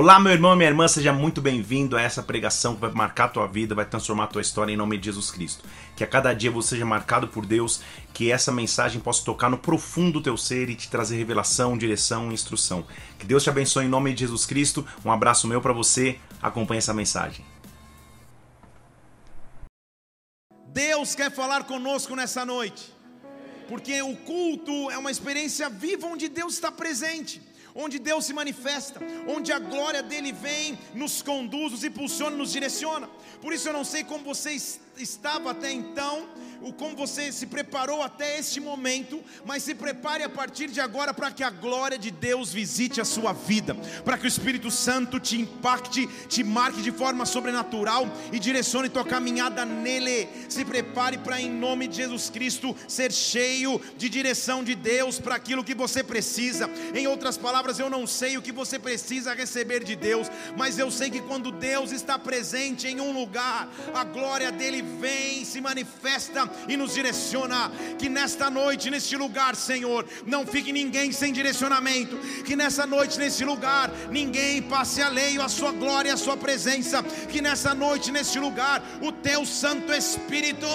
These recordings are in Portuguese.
Olá, meu irmão e minha irmã, seja muito bem-vindo a essa pregação que vai marcar a tua vida, vai transformar a tua história em nome de Jesus Cristo. Que a cada dia você seja marcado por Deus, que essa mensagem possa tocar no profundo do teu ser e te trazer revelação, direção e instrução. Que Deus te abençoe em nome de Jesus Cristo. Um abraço meu para você. Acompanhe essa mensagem. Deus quer falar conosco nessa noite, porque o culto é uma experiência viva onde Deus está presente onde Deus se manifesta, onde a glória dele vem, nos conduz, nos impulsiona, nos direciona. Por isso eu não sei como você estava até então, o como você se preparou até este momento, mas se prepare a partir de agora para que a glória de Deus visite a sua vida, para que o Espírito Santo te impacte, te marque de forma sobrenatural e direcione tua caminhada nele. Se prepare para, em nome de Jesus Cristo, ser cheio de direção de Deus para aquilo que você precisa. Em outras palavras, eu não sei o que você precisa receber de Deus, mas eu sei que quando Deus está presente em um lugar, a glória dele vem, se manifesta e nos direciona. Que nesta noite, neste lugar, Senhor, não fique ninguém sem direcionamento. Que nessa noite, nesse lugar, ninguém passe alheio à Sua glória, à Sua presença. Que nessa noite, neste lugar, o Teu Santo Espírito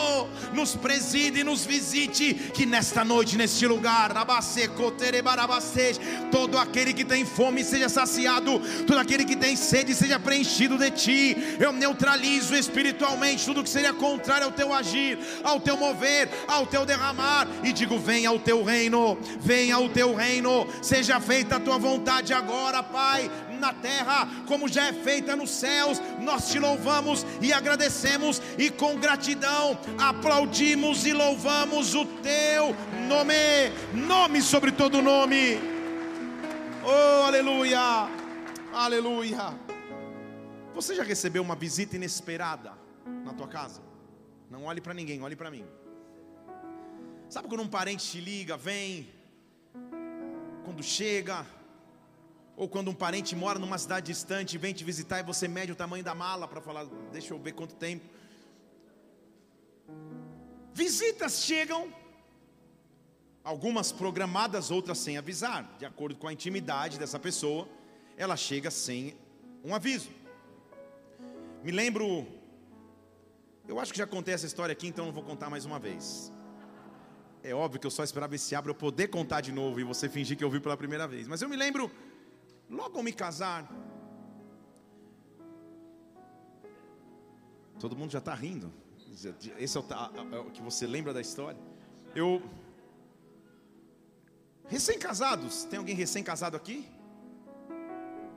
nos preside e nos visite. Que nesta noite, neste lugar, todo aquele que tem fome seja saciado, todo aquele que tem sede seja preenchido de Ti. Eu neutralizo espiritualmente tudo que seria contrário ao Teu agir, ao teu mover, ao teu derramar, e digo: venha ao teu reino, venha ao teu reino, seja feita a tua vontade agora, Pai, na terra, como já é feita nos céus. Nós te louvamos e agradecemos, e com gratidão aplaudimos e louvamos o teu nome, nome sobre todo nome. Oh, aleluia, aleluia. Você já recebeu uma visita inesperada na tua casa? Não olhe para ninguém, olhe para mim. Sabe quando um parente te liga, vem, quando chega, ou quando um parente mora numa cidade distante e vem te visitar e você mede o tamanho da mala para falar, deixa eu ver quanto tempo. Visitas chegam, algumas programadas, outras sem avisar, de acordo com a intimidade dessa pessoa, ela chega sem um aviso. Me lembro eu acho que já contei essa história aqui, então não vou contar mais uma vez. É óbvio que eu só esperava esse abra eu poder contar de novo e você fingir que eu vi pela primeira vez. Mas eu me lembro, logo ao me casar, todo mundo já está rindo. Esse é o, é o que você lembra da história. Eu recém-casados, tem alguém recém-casado aqui?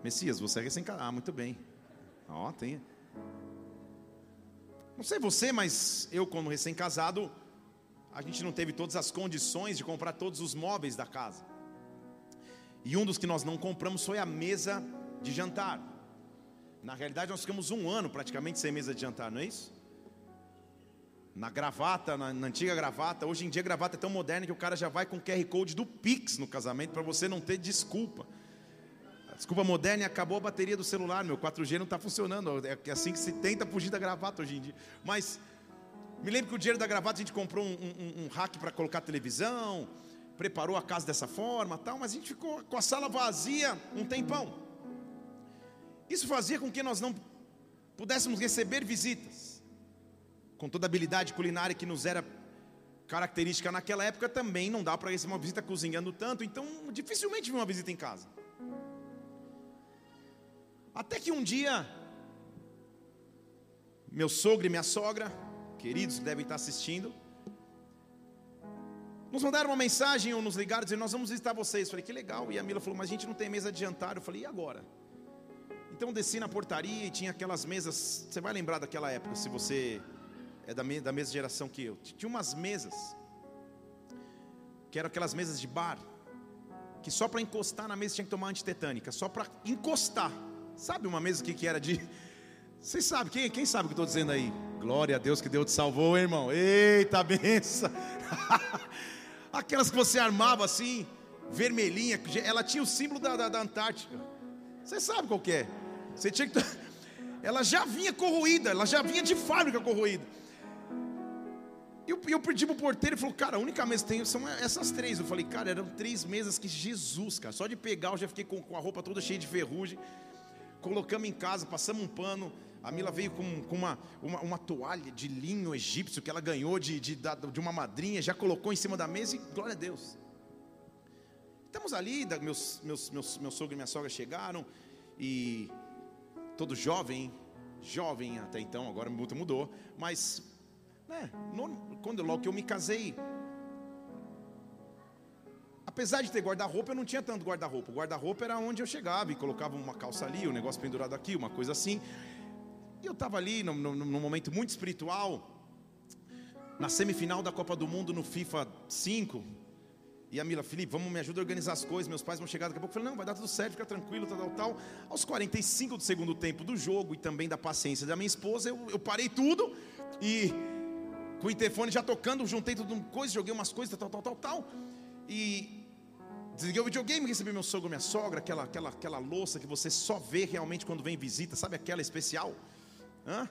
Messias, você é recém-casado. Ah, muito bem. Ó, tem. Não sei você, mas eu, como recém-casado, a gente não teve todas as condições de comprar todos os móveis da casa. E um dos que nós não compramos foi a mesa de jantar. Na realidade, nós ficamos um ano praticamente sem mesa de jantar, não é isso? Na gravata, na, na antiga gravata, hoje em dia a gravata é tão moderna que o cara já vai com o QR Code do Pix no casamento para você não ter desculpa. Desculpa moderna e acabou a bateria do celular, meu 4G não está funcionando. É assim que se tenta fugir da gravata hoje em dia. Mas me lembro que o dinheiro da gravata a gente comprou um, um, um rack para colocar televisão, preparou a casa dessa forma, tal. Mas a gente ficou com a sala vazia um tempão. Isso fazia com que nós não pudéssemos receber visitas. Com toda a habilidade culinária que nos era característica naquela época, também não dá para receber uma visita cozinhando tanto. Então, dificilmente vi uma visita em casa. Até que um dia, meu sogro e minha sogra, queridos que devem estar assistindo, nos mandaram uma mensagem ou nos ligaram dizendo: Nós vamos visitar vocês. Eu falei: Que legal. E a Mila falou: Mas a gente não tem mesa de jantar. Eu falei: E agora? Então desci na portaria e tinha aquelas mesas. Você vai lembrar daquela época, se você é da, me, da mesma geração que eu. Tinha umas mesas, que eram aquelas mesas de bar, que só para encostar na mesa tinha que tomar antitetânica, só para encostar. Sabe uma mesa que, que era de. Vocês sabem, quem, quem sabe o que estou dizendo aí? Glória a Deus que Deus te salvou, irmão. Eita benção. Aquelas que você armava assim, vermelhinha, ela tinha o símbolo da, da, da Antártica. Você sabe qual é? Você tinha que. Ela já vinha corroída, ela já vinha de fábrica corroída. E eu, eu pedi para o porteiro e falou, cara, a única mesa que tem são essas três. Eu falei, cara, eram três mesas que Jesus, cara. Só de pegar eu já fiquei com, com a roupa toda cheia de ferrugem colocamos em casa, passamos um pano. A Mila veio com, com uma, uma, uma, toalha de linho egípcio que ela ganhou de, de, de uma madrinha, já colocou em cima da mesa e glória a Deus. Estamos ali, meus, meus, meus, meu sogro e minha sogra chegaram e todo jovem, jovem até então, agora mudou, mas né, no, quando logo que eu me casei, apesar de ter guarda-roupa, eu não tinha tanto guarda-roupa. O guarda-roupa era onde eu chegava e colocava uma calça ali, um negócio pendurado aqui, uma coisa assim. E eu estava ali num, num momento muito espiritual, na semifinal da Copa do Mundo no FIFA 5. E a Mila, Felipe, vamos me ajudar a organizar as coisas. Meus pais vão chegar daqui a pouco. Eu falei, não, vai dar tudo certo, fica tranquilo, tal, tal, tal. Aos 45 do segundo tempo do jogo e também da paciência da minha esposa, eu, eu parei tudo e com o interfone já tocando, juntei tudo coisa, joguei umas coisas, tal, tal, tal, tal. E Desliguei o videogame, recebi meu sogro, minha sogra, aquela, aquela, aquela louça que você só vê realmente quando vem visita, sabe aquela especial? Hã?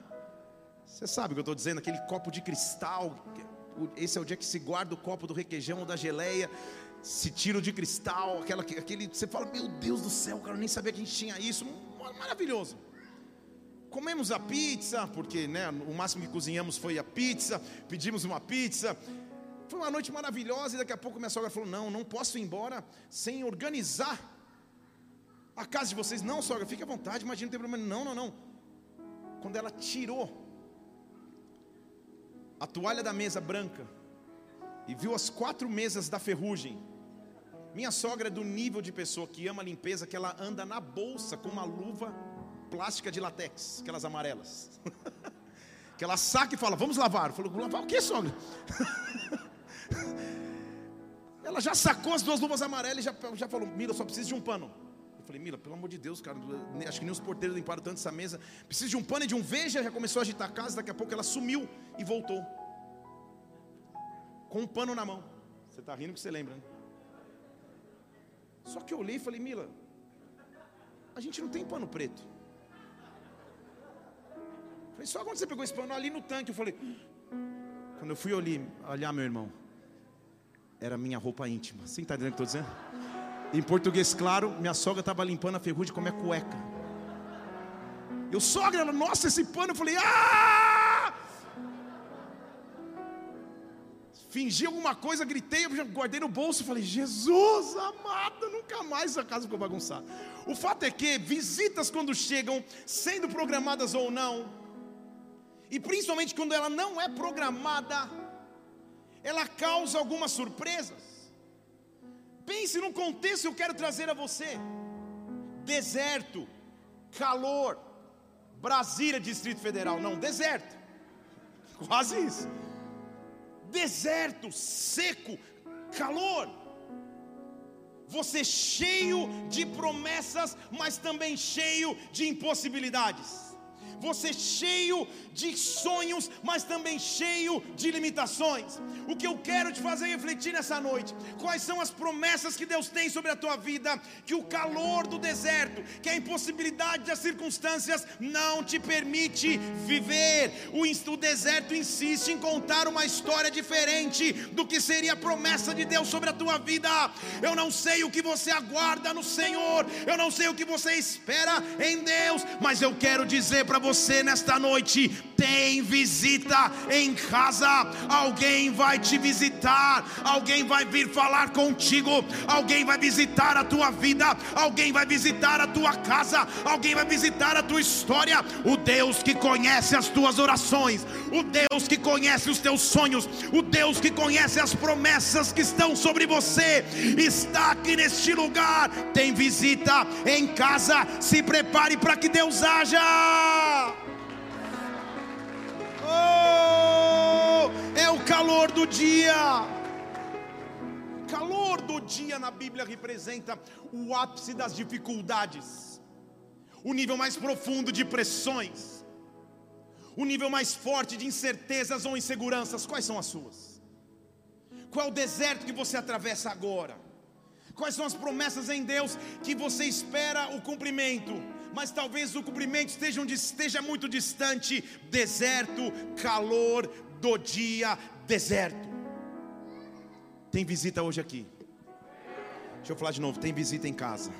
Você sabe o que eu estou dizendo? Aquele copo de cristal. Esse é o dia que se guarda o copo do requeijão ou da geleia. Se tira o de cristal, aquela, aquele. Você fala, meu Deus do céu, cara, eu nem sabia que a gente tinha isso. Maravilhoso. Comemos a pizza, porque né, o máximo que cozinhamos foi a pizza. Pedimos uma pizza. Foi uma noite maravilhosa e daqui a pouco minha sogra falou: Não, não posso ir embora sem organizar a casa de vocês. Não, sogra, fique à vontade, imagina, não tem problema. Não, não, não. Quando ela tirou a toalha da mesa branca e viu as quatro mesas da ferrugem, minha sogra é do nível de pessoa que ama limpeza, que ela anda na bolsa com uma luva plástica de latex, aquelas amarelas. que ela saca e fala: Vamos lavar. Falou: Lavar o que, sogra? Ela já sacou as duas luvas amarelas e já, já falou: Mila, só preciso de um pano. Eu falei: Mila, pelo amor de Deus, cara, acho que nem os porteiros limparam tanto essa mesa. Preciso de um pano e de um veja. Já começou a agitar a casa. Daqui a pouco ela sumiu e voltou com um pano na mão. Você está rindo que você lembra, né? Só que eu olhei e falei: Mila, a gente não tem pano preto. falei, só quando você pegou esse pano ali no tanque, eu falei. Quando eu fui olhar, olhar meu irmão, era minha roupa íntima. Você está entendendo o que estou dizendo? Em português claro, minha sogra estava limpando a ferrugem com a minha cueca. Eu, sogra, ela, nossa, esse pano. Eu falei, ah! Fingi alguma coisa, gritei, guardei no bolso. Falei, Jesus amado, nunca mais a casa ficou bagunçada. O fato é que visitas, quando chegam, sendo programadas ou não, e principalmente quando ela não é programada, ela causa algumas surpresas. Pense no contexto que eu quero trazer a você: deserto, calor, Brasília, Distrito Federal, não, deserto, quase isso. Deserto, seco, calor. Você cheio de promessas, mas também cheio de impossibilidades você cheio de sonhos, mas também cheio de limitações. O que eu quero te fazer refletir nessa noite, quais são as promessas que Deus tem sobre a tua vida, que o calor do deserto, que a impossibilidade das circunstâncias não te permite viver. O, deserto insiste em contar uma história diferente do que seria a promessa de Deus sobre a tua vida. Eu não sei o que você aguarda no Senhor, eu não sei o que você espera em Deus, mas eu quero dizer para você você nesta noite tem visita em casa. Alguém vai te visitar, alguém vai vir falar contigo, alguém vai visitar a tua vida, alguém vai visitar a tua casa, alguém vai visitar a tua história. O Deus que conhece as tuas orações, o Deus que conhece os teus sonhos, o Deus que conhece as promessas que estão sobre você, está aqui neste lugar. Tem visita em casa. Se prepare para que Deus haja. Oh, é o calor do dia. Calor do dia na Bíblia representa o ápice das dificuldades, o nível mais profundo de pressões, o nível mais forte de incertezas ou inseguranças. Quais são as suas? Qual é o deserto que você atravessa agora? Quais são as promessas em Deus que você espera o cumprimento? Mas talvez o cumprimento esteja, esteja muito distante deserto, calor do dia, deserto. Tem visita hoje aqui. Deixa eu falar de novo: tem visita em casa,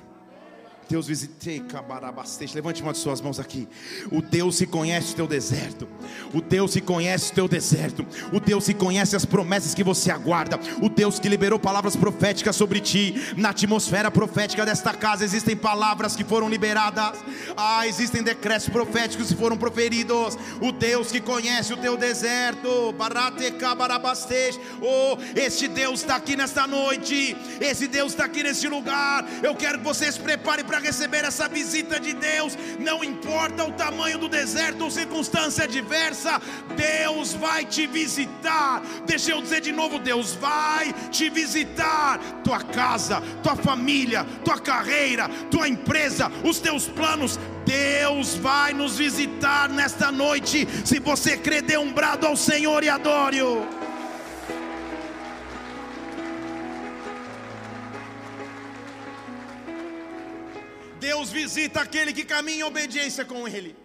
Deus visitei Cabarabasteixe. Levante uma de suas mãos aqui. O Deus que conhece o teu deserto. O Deus que conhece o teu deserto. O Deus que conhece as promessas que você aguarda. O Deus que liberou palavras proféticas sobre ti. Na atmosfera profética desta casa existem palavras que foram liberadas. Ah, existem decretos proféticos que foram proferidos. O Deus que conhece o teu deserto. Barate Cabarabasteixe. Oh, este Deus está aqui nesta noite. Esse Deus está aqui neste lugar. Eu quero que você se prepare para receber essa visita de Deus. Não importa o tamanho do deserto ou circunstância adversa, Deus vai te visitar. Deixa eu dizer de novo: Deus vai te visitar. Tua casa, tua família, tua carreira, tua empresa, os teus planos. Deus vai nos visitar nesta noite. Se você crê, dê um brado ao Senhor e adore-o. Deus visita aquele que caminha em obediência com Ele.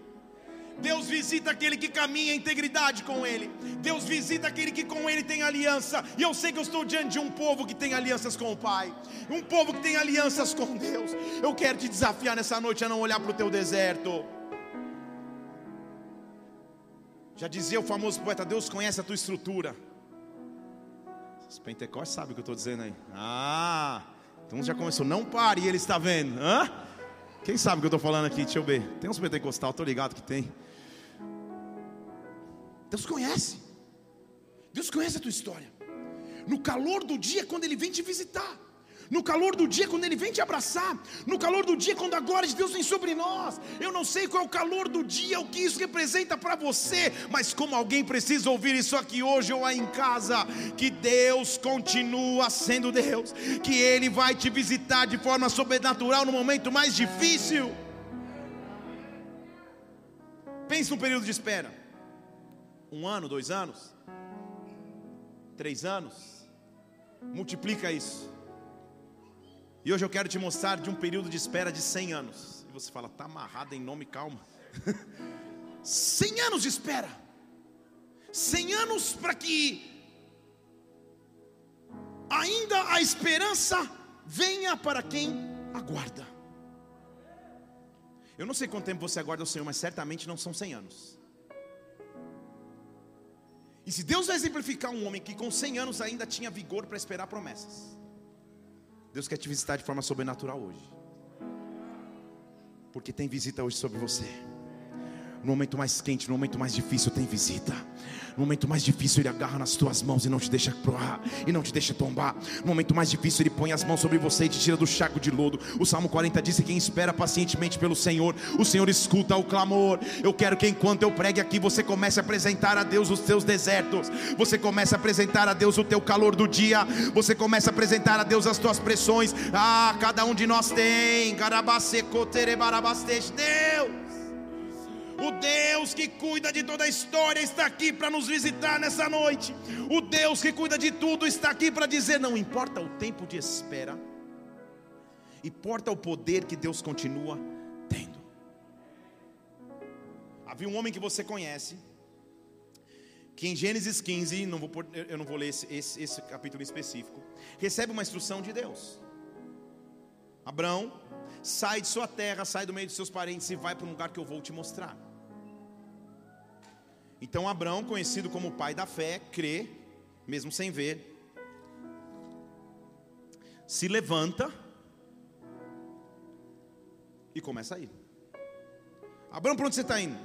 Deus visita aquele que caminha em integridade com Ele. Deus visita aquele que com Ele tem aliança. E eu sei que eu estou diante de um povo que tem alianças com o Pai, um povo que tem alianças com Deus. Eu quero te desafiar nessa noite a não olhar para o teu deserto. Já dizia o famoso poeta: Deus conhece a tua estrutura. Os pentecostes sabem o que eu estou dizendo aí. Ah, então já começou. Não pare, ele está vendo. Hã? Quem sabe o que eu estou falando aqui? Deixa eu ver. Tem uns pentecostal, estou ligado que tem. Deus conhece. Deus conhece a tua história. No calor do dia, quando Ele vem te visitar. No calor do dia, quando Ele vem te abraçar. No calor do dia, quando a glória de Deus vem sobre nós. Eu não sei qual é o calor do dia, o que isso representa para você. Mas como alguém precisa ouvir isso aqui hoje ou aí em casa. Que Deus continua sendo Deus. Que Ele vai te visitar de forma sobrenatural no momento mais difícil. Pense no período de espera. Um ano, dois anos, três anos. Multiplica isso. E hoje eu quero te mostrar de um período de espera de 100 anos. E você fala, tá amarrado em nome, calma. 100 anos de espera. 100 anos para que ainda a esperança venha para quem aguarda. Eu não sei quanto tempo você aguarda o Senhor, mas certamente não são 100 anos. E se Deus vai exemplificar um homem que com 100 anos ainda tinha vigor para esperar promessas, Deus quer te visitar de forma sobrenatural hoje. Porque tem visita hoje sobre você. No momento mais quente, no momento mais difícil, tem visita. No momento mais difícil, Ele agarra nas tuas mãos e não te deixa proar, e não te deixa tombar. No momento mais difícil, Ele põe as mãos sobre você e te tira do chaco de lodo. O Salmo 40 diz que quem espera pacientemente pelo Senhor, o Senhor escuta o clamor. Eu quero que enquanto eu pregue aqui, você comece a apresentar a Deus os teus desertos, você comece a apresentar a Deus o teu calor do dia, você comece a apresentar a Deus as tuas pressões. Ah, cada um de nós tem. Deus. O Deus que cuida de toda a história está aqui para nos visitar nessa noite. O Deus que cuida de tudo está aqui para dizer: não importa o tempo de espera, importa o poder que Deus continua tendo. Havia um homem que você conhece, que em Gênesis 15, não vou, eu não vou ler esse, esse, esse capítulo específico, recebe uma instrução de Deus. Abraão, sai de sua terra, sai do meio de seus parentes e vai para um lugar que eu vou te mostrar. Então Abraão, conhecido como o pai da fé, crê, mesmo sem ver, se levanta e começa a ir. Abraão, para onde você está indo?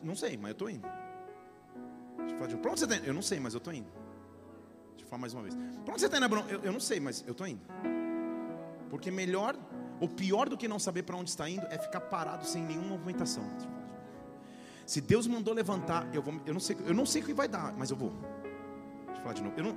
Não sei, mas eu estou indo. Para onde você está indo? Eu não sei, mas eu estou indo. Deixa eu falar mais uma vez. Para onde você está indo, Abraão? Eu, eu não sei, mas eu estou indo. Porque melhor, ou pior do que não saber para onde está indo, é ficar parado sem nenhuma movimentação. Se Deus mandou levantar, eu, vou, eu, não sei, eu não sei o que vai dar, mas eu vou. Deixa eu falar de novo. Eu não,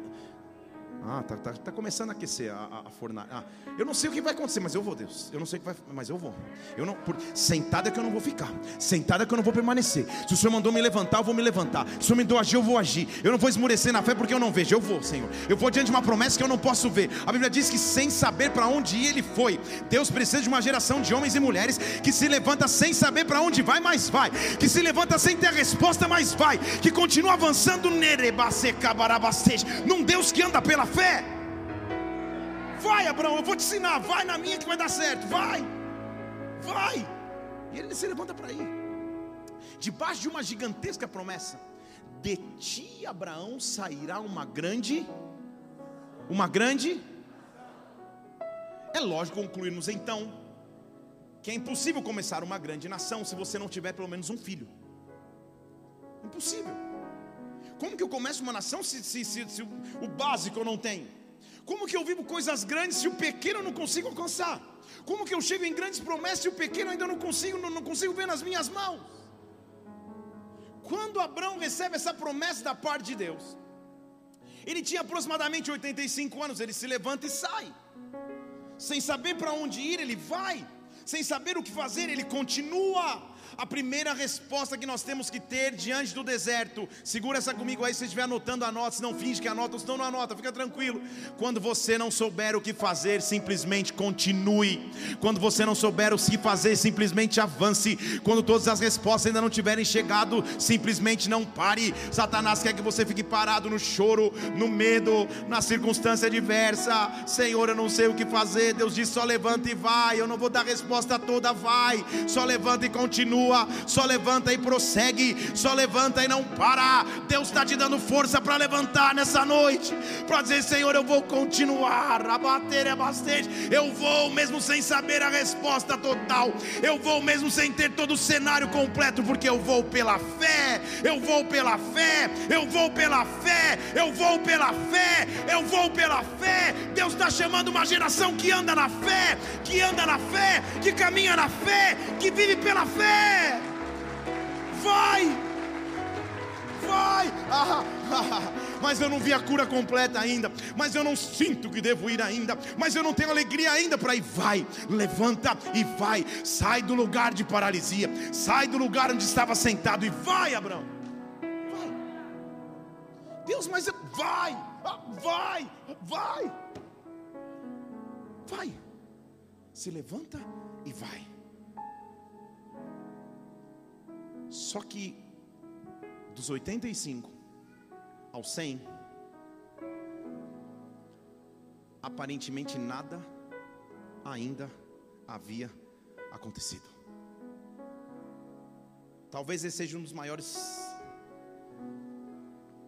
ah, tá, tá, tá começando a aquecer a, a, a fornalha. Ah, eu não sei o que vai acontecer, mas eu vou, Deus. Eu não sei o que vai, mas eu vou. Eu não, por, sentado é que eu não vou ficar. Sentado é que eu não vou permanecer. Se o Senhor mandou me levantar, eu vou me levantar. Se o Senhor me mandou agir, eu vou agir. Eu não vou esmurecer na fé porque eu não vejo. Eu vou, Senhor. Eu vou diante de uma promessa que eu não posso ver. A Bíblia diz que sem saber para onde ir, ele foi. Deus precisa de uma geração de homens e mulheres que se levanta sem saber para onde vai, mas vai. Que se levanta sem ter a resposta, mas vai. Que continua avançando num Deus que anda pela fé. Vai, Abraão, eu vou te ensinar. Vai na minha que vai dar certo. Vai. vai. E ele se levanta para ir. Debaixo de uma gigantesca promessa, de ti, Abraão, sairá uma grande, uma grande. É lógico concluirmos então que é impossível começar uma grande nação se você não tiver pelo menos um filho. Impossível. Como que eu começo uma nação se, se, se, se o básico eu não tenho? Como que eu vivo coisas grandes se o pequeno eu não consigo alcançar? Como que eu chego em grandes promessas se o pequeno ainda não consigo, não, não consigo ver nas minhas mãos? Quando Abraão recebe essa promessa da parte de Deus, ele tinha aproximadamente 85 anos, ele se levanta e sai. Sem saber para onde ir, ele vai. Sem saber o que fazer, ele continua a primeira resposta que nós temos que ter diante do deserto, segura essa comigo aí, se você estiver anotando, anota, se não finge que anota, se não, não anota, fica tranquilo. Quando você não souber o que fazer, simplesmente continue. Quando você não souber o que fazer, simplesmente avance. Quando todas as respostas ainda não tiverem chegado, simplesmente não pare. Satanás quer que você fique parado no choro, no medo, na circunstância diversa. Senhor, eu não sei o que fazer. Deus diz: só levanta e vai. Eu não vou dar resposta toda, vai. Só levanta e continua continua, só levanta e prossegue, só levanta e não para. Deus está te dando força para levantar nessa noite, para dizer: Senhor, eu vou continuar a bater é bastante, eu vou mesmo sem saber a resposta total, eu vou mesmo sem ter todo o cenário completo, porque eu vou pela fé, eu vou pela fé, eu vou pela fé, eu vou pela fé, eu vou pela fé. Deus está chamando uma geração que anda na fé, que anda na fé, que caminha na fé, que vive pela fé. Vai! Vai! Ah, ah, mas eu não vi a cura completa ainda. Mas eu não sinto que devo ir ainda. Mas eu não tenho alegria ainda para ir. Vai, levanta e vai. Sai do lugar de paralisia. Sai do lugar onde estava sentado e vai, Abraão. Vai. Deus, mas vai, ah, vai, vai. Vai. Se levanta e vai. Só que dos 85 ao 100, aparentemente nada ainda havia acontecido. Talvez esse seja um dos maiores,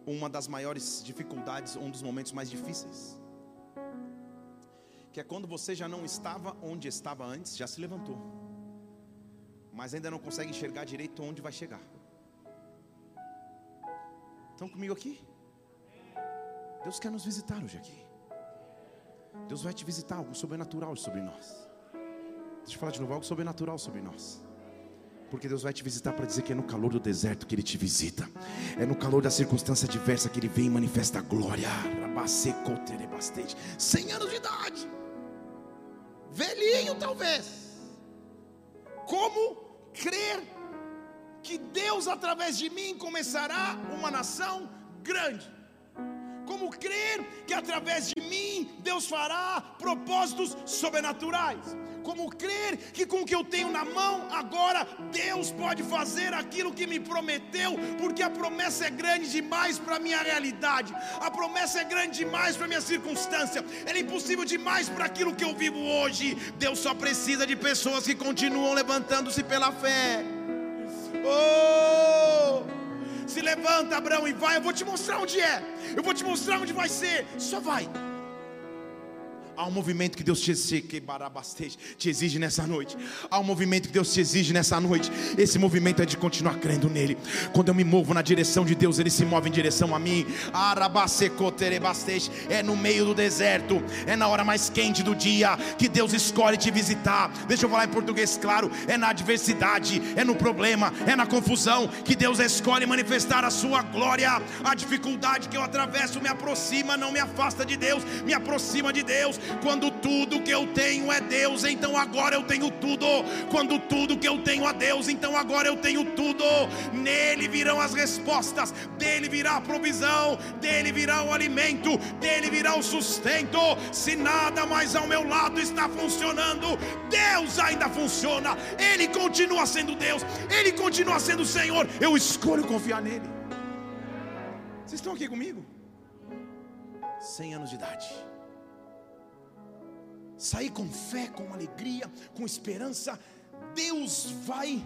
uma das maiores dificuldades, um dos momentos mais difíceis. Que é quando você já não estava onde estava antes, já se levantou mas ainda não consegue enxergar direito onde vai chegar. Estão comigo aqui? Deus quer nos visitar hoje aqui. Deus vai te visitar, algo sobrenatural sobre nós. Deixa eu falar de novo, algo sobrenatural sobre nós. Porque Deus vai te visitar para dizer que é no calor do deserto que Ele te visita, é no calor da circunstância adversa que Ele vem e manifesta a glória. Cem anos de idade, velhinho talvez, como crer que Deus, através de mim, começará uma nação grande. Como crer que através de mim Deus fará propósitos sobrenaturais como crer que com o que eu tenho na mão, agora Deus pode fazer aquilo que me prometeu, porque a promessa é grande demais para a minha realidade, a promessa é grande demais para a minha circunstância, ela é impossível demais para aquilo que eu vivo hoje. Deus só precisa de pessoas que continuam levantando-se pela fé. Oh! Se levanta, Abraão, e vai. Eu vou te mostrar onde é. Eu vou te mostrar onde vai ser. Só vai. Há um movimento que Deus te, te exige nessa noite. Há um movimento que Deus te exige nessa noite. Esse movimento é de continuar crendo nele. Quando eu me movo na direção de Deus, ele se move em direção a mim. É no meio do deserto, é na hora mais quente do dia que Deus escolhe te visitar. Deixa eu falar em português claro: é na adversidade, é no problema, é na confusão que Deus escolhe manifestar a sua glória. A dificuldade que eu atravesso me aproxima, não me afasta de Deus, me aproxima de Deus quando tudo que eu tenho é Deus, então agora eu tenho tudo. Quando tudo que eu tenho é Deus, então agora eu tenho tudo. Nele virão as respostas, dele virá a provisão, dele virá o alimento, dele virá o sustento. Se nada mais ao meu lado está funcionando, Deus ainda funciona. Ele continua sendo Deus, ele continua sendo Senhor. Eu escolho confiar nele. Vocês estão aqui comigo? 100 anos de idade sair com fé, com alegria, com esperança. Deus vai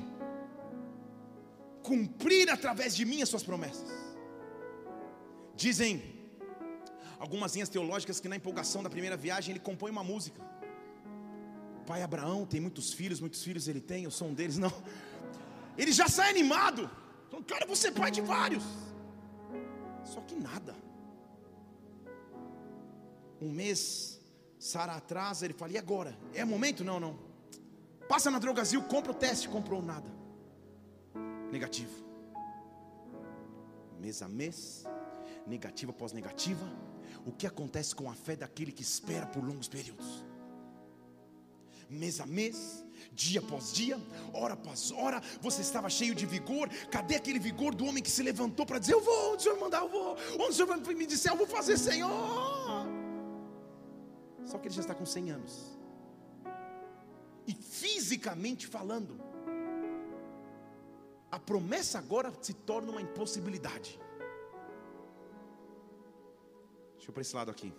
cumprir através de mim as suas promessas. Dizem algumas linhas teológicas que na empolgação da primeira viagem ele compõe uma música. Pai Abraão tem muitos filhos, muitos filhos ele tem, eu sou um deles, não. Ele já sai animado. Cara, você pai de vários. Só que nada. Um mês, Sara atrasa, ele fala: e agora? É momento? Não, não. Passa na Drogazil, compra o teste, comprou nada. Negativo. Mês a mês, negativa após negativa. O que acontece com a fé daquele que espera por longos períodos? Mês a mês, dia após dia, hora após hora, você estava cheio de vigor. Cadê aquele vigor do homem que se levantou para dizer: Eu vou, onde o Senhor mandar, eu vou. Onde o Senhor vai me disser, eu vou fazer, Senhor. Só que ele já está com 100 anos, e fisicamente falando, a promessa agora se torna uma impossibilidade. Deixa eu para esse lado aqui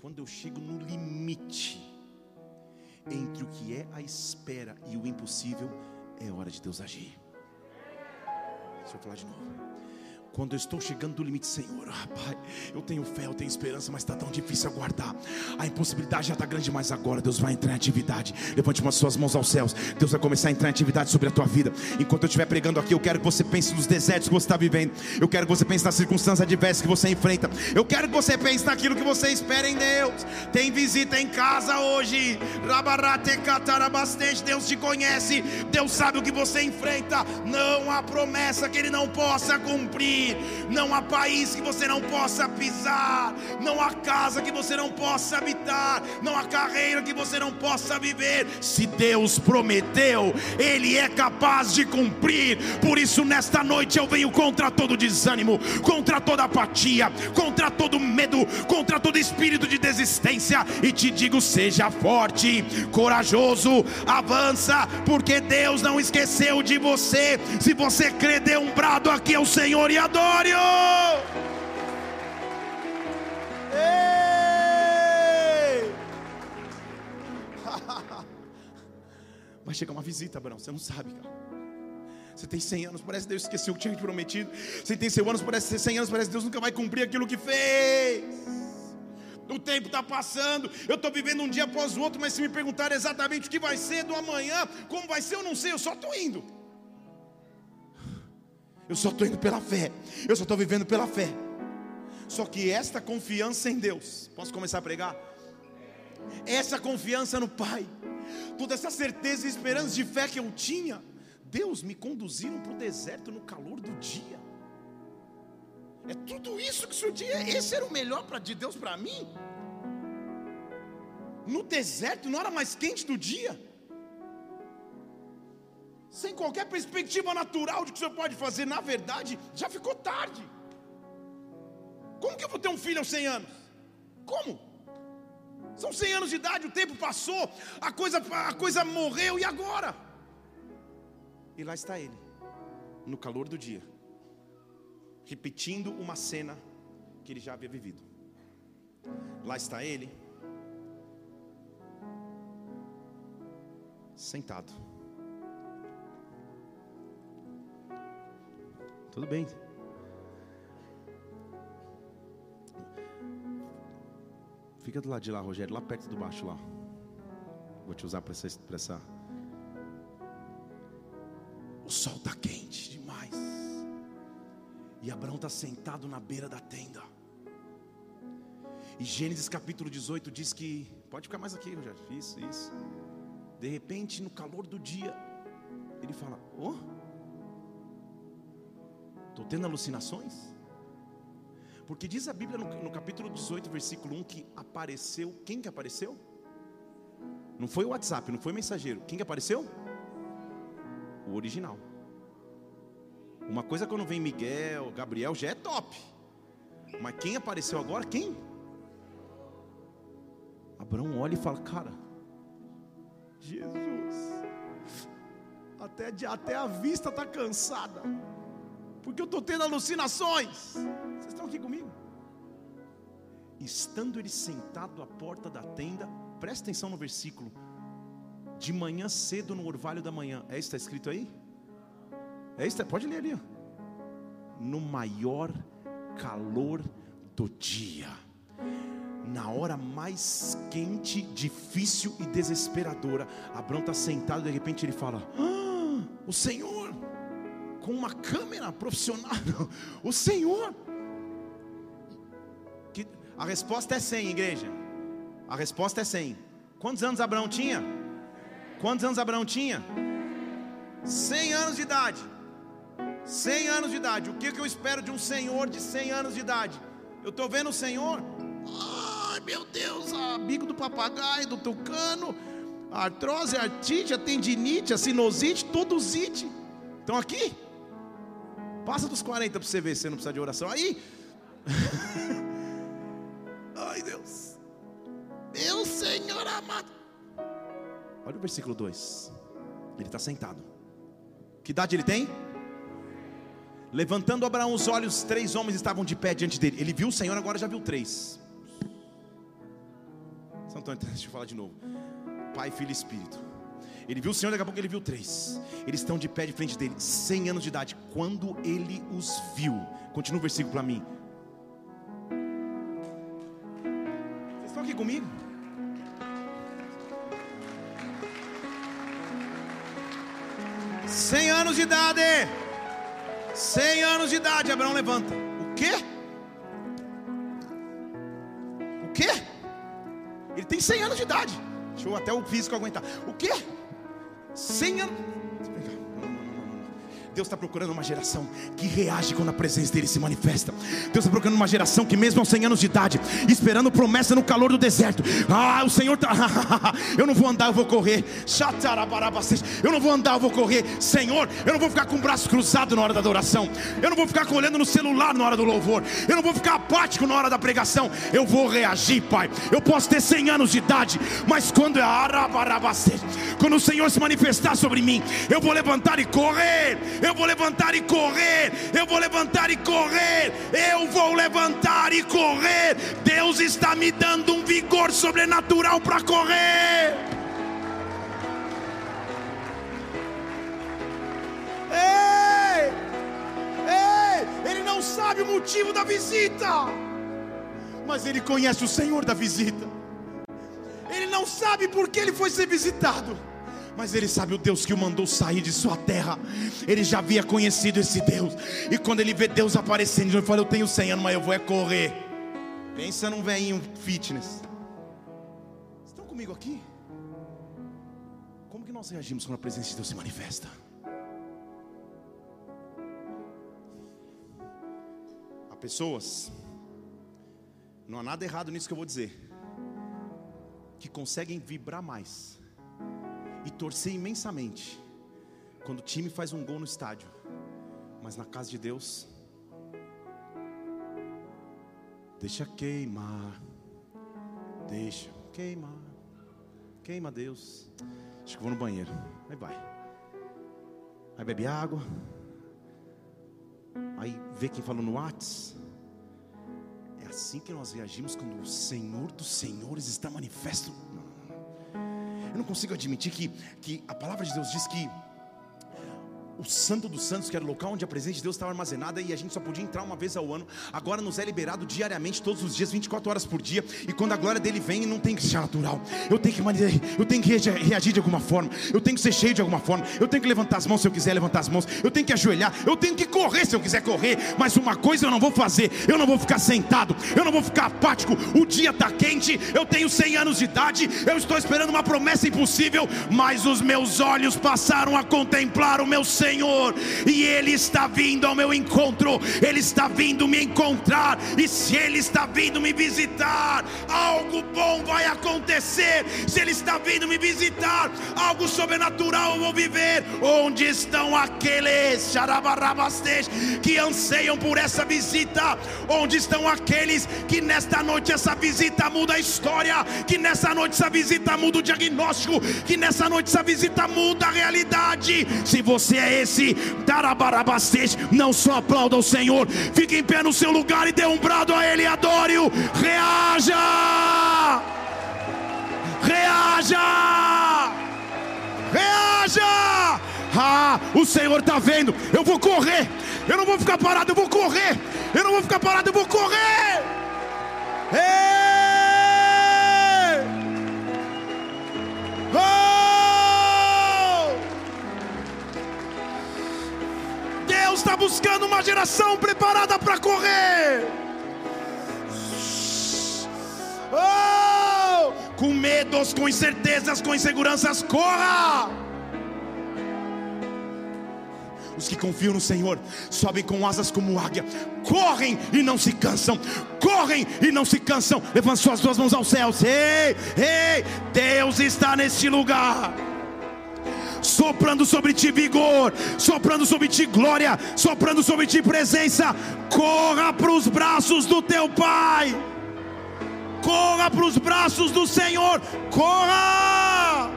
quando eu chego no limite entre o que é a espera e o impossível, é hora de Deus agir. Deixa eu falar de novo. Quando eu estou chegando do limite, Senhor, ah, Pai, eu tenho fé, eu tenho esperança, mas está tão difícil aguardar. A impossibilidade já está grande, mas agora Deus vai entrar em atividade. Levante umas suas mãos aos céus. Deus vai começar a entrar em atividade sobre a tua vida. Enquanto eu estiver pregando aqui, eu quero que você pense nos desertos que você está vivendo. Eu quero que você pense nas circunstâncias adversas que você enfrenta. Eu quero que você pense naquilo que você espera em Deus. Tem visita em casa hoje. Deus te conhece. Deus sabe o que você enfrenta. Não há promessa que Ele não possa cumprir não há país que você não possa pisar, não há casa que você não possa habitar, não há carreira que você não possa viver. Se Deus prometeu, Ele é capaz de cumprir. Por isso, nesta noite eu venho contra todo desânimo, contra toda apatia, contra todo medo, contra todo espírito de desistência e te digo: seja forte, corajoso, avança, porque Deus não esqueceu de você. Se você crer, dê um brado aqui ao Senhor e adore. Ei! Vai chegar uma visita, Abraão, você não sabe, cara. Você tem 100 anos, parece que Deus esqueceu o que tinha te prometido. Você tem 100 anos, parece que 100 anos, parece que Deus nunca vai cumprir aquilo que fez. O tempo está passando, eu estou vivendo um dia após o outro, mas se me perguntar exatamente o que vai ser do amanhã, como vai ser, eu não sei, eu só estou indo. Eu só estou indo pela fé. Eu só estou vivendo pela fé. Só que esta confiança em Deus, posso começar a pregar? Essa confiança no Pai, toda essa certeza e esperança de fé que eu tinha, Deus me conduziram para o deserto no calor do dia. É tudo isso que o Senhor tinha. Esse era o melhor para de Deus para mim. No deserto, na hora mais quente do dia sem qualquer perspectiva natural de que o senhor pode fazer, na verdade, já ficou tarde. Como que eu vou ter um filho aos 100 anos? Como? São 100 anos de idade, o tempo passou, a coisa, a coisa morreu e agora? E lá está ele, no calor do dia, repetindo uma cena que ele já havia vivido. Lá está ele, sentado Tudo bem. Fica do lado de lá, Rogério, lá perto do baixo lá. Vou te usar para essa, essa. O sol está quente demais. E Abraão está sentado na beira da tenda. E Gênesis capítulo 18 diz que. Pode ficar mais aqui, Rogério. Isso, isso. De repente, no calor do dia, ele fala: Oh, Estou tendo alucinações? Porque diz a Bíblia no, no, capítulo 18, versículo 1, que apareceu. Quem que apareceu? Não foi o WhatsApp, não foi o mensageiro. Quem que apareceu? O original. Uma coisa quando vem Miguel, Gabriel, já é top. Mas quem apareceu agora? Quem? Abraão olha e fala: Cara, Jesus, até, até a vista está cansada porque eu estou tendo alucinações. Vocês estão aqui comigo? Estando ele sentado à porta da tenda, presta atenção no versículo, de manhã cedo no orvalho da manhã. É isso que está escrito aí? É isso? Pode ler ali. No maior calor do dia, na hora mais quente, difícil e desesperadora, Abraão está sentado, de repente ele fala: ah, O Senhor, com uma câmera profissional, o Senhor. A resposta é 100, igreja. A resposta é 100. Quantos anos Abraão tinha? Quantos anos Abraão tinha? 100 anos de idade. 100 anos de idade. O que, que eu espero de um senhor de 100 anos de idade? Eu estou vendo o senhor. Ai meu Deus, a bico do papagaio, do tucano, artrose, artite, tendinite, sinusite, todusite. Estão aqui? Passa dos 40 para você ver se você não precisa de oração. Aí. Ai Deus. Meu Senhor amado. Olha o versículo 2. Ele está sentado. Que idade ele tem? Levantando Abraão os olhos, três homens estavam de pé diante dele. Ele viu o Senhor, agora já viu três. São deixa eu falar de novo. Pai, Filho e Espírito. Ele viu o Senhor, daqui a pouco ele viu três. Eles estão de pé de frente dele, 100 anos de idade. Quando ele os viu, continua o versículo para mim. Vocês estão aqui comigo? Cem anos de idade. 100 anos de idade, Abraão levanta. O quê? O quê? Ele tem 100 anos de idade. Deixa eu até o físico aguentar. O quê? 100 anos. Deus está procurando uma geração que reage quando a presença dele se manifesta. Deus está procurando uma geração que, mesmo aos 100 anos de idade, esperando promessa no calor do deserto, ah, o Senhor está. eu não vou andar, eu vou correr. Eu não vou andar, eu vou correr. Senhor, eu não vou ficar com o braço cruzado na hora da adoração. Eu não vou ficar olhando no celular na hora do louvor. Eu não vou ficar apático na hora da pregação. Eu vou reagir, Pai. Eu posso ter 100 anos de idade, mas quando é quando o Senhor se manifestar sobre mim, eu vou levantar e correr eu vou levantar e correr, eu vou levantar e correr, eu vou levantar e correr. Deus está me dando um vigor sobrenatural para correr. Ei, ei, ele não sabe o motivo da visita, mas ele conhece o Senhor da visita. Ele não sabe por que ele foi ser visitado mas ele sabe o Deus que o mandou sair de sua terra. Ele já havia conhecido esse Deus. E quando ele vê Deus aparecendo, ele fala: Eu tenho 100 anos, mas eu vou é correr. Pensa num velhinho fitness. Estão comigo aqui? Como que nós reagimos quando a presença de Deus se manifesta? Há pessoas, não há nada errado nisso que eu vou dizer, que conseguem vibrar mais e torcer imensamente quando o time faz um gol no estádio, mas na casa de Deus, deixa queimar, deixa queimar, queima Deus. Acho que vou no banheiro, aí vai, aí bebe água, aí vê quem falou no WhatsApp. É assim que nós reagimos quando o Senhor dos Senhores está manifesto eu não consigo admitir que, que a palavra de Deus diz que o Santo dos Santos, que era o local onde a presença de Deus estava armazenada e a gente só podia entrar uma vez ao ano, agora nos é liberado diariamente, todos os dias, 24 horas por dia. E quando a glória dele vem, não tem que ser natural. Eu tenho que, eu tenho que reagir de alguma forma, eu tenho que ser cheio de alguma forma, eu tenho que levantar as mãos se eu quiser levantar as mãos, eu tenho que ajoelhar, eu tenho que correr se eu quiser correr. Mas uma coisa eu não vou fazer, eu não vou ficar sentado, eu não vou ficar apático. O dia está quente, eu tenho 100 anos de idade, eu estou esperando uma promessa impossível, mas os meus olhos passaram a contemplar o meu Senhor Senhor, e Ele está vindo ao meu encontro, Ele está vindo me encontrar, e se Ele está vindo me visitar, algo bom vai acontecer. Se Ele está vindo me visitar, algo sobrenatural eu vou viver. Onde estão aqueles que anseiam por essa visita? Onde estão aqueles que nesta noite essa visita muda a história? Que nessa noite essa visita muda o diagnóstico? Que nessa noite essa visita muda a realidade? Se você é esse. Não só aplauda o Senhor, fique em pé no seu lugar e dê um brado a Ele, adore-o. Reaja! Reaja! Reaja! Ah, o Senhor está vendo. Eu vou correr. Eu não vou ficar parado, eu vou correr. Eu não vou ficar parado, eu vou correr. Ei! Oh! Deus está buscando uma geração preparada para correr. Oh! Com medos, com incertezas, com inseguranças, corra! Os que confiam no Senhor sobem com asas como águia, correm e não se cansam, correm e não se cansam. Levante suas duas mãos aos céus. Ei, ei, Deus está neste lugar. Soprando sobre ti vigor, soprando sobre ti glória, soprando sobre ti presença. Corra para os braços do teu Pai, corra para os braços do Senhor, corra.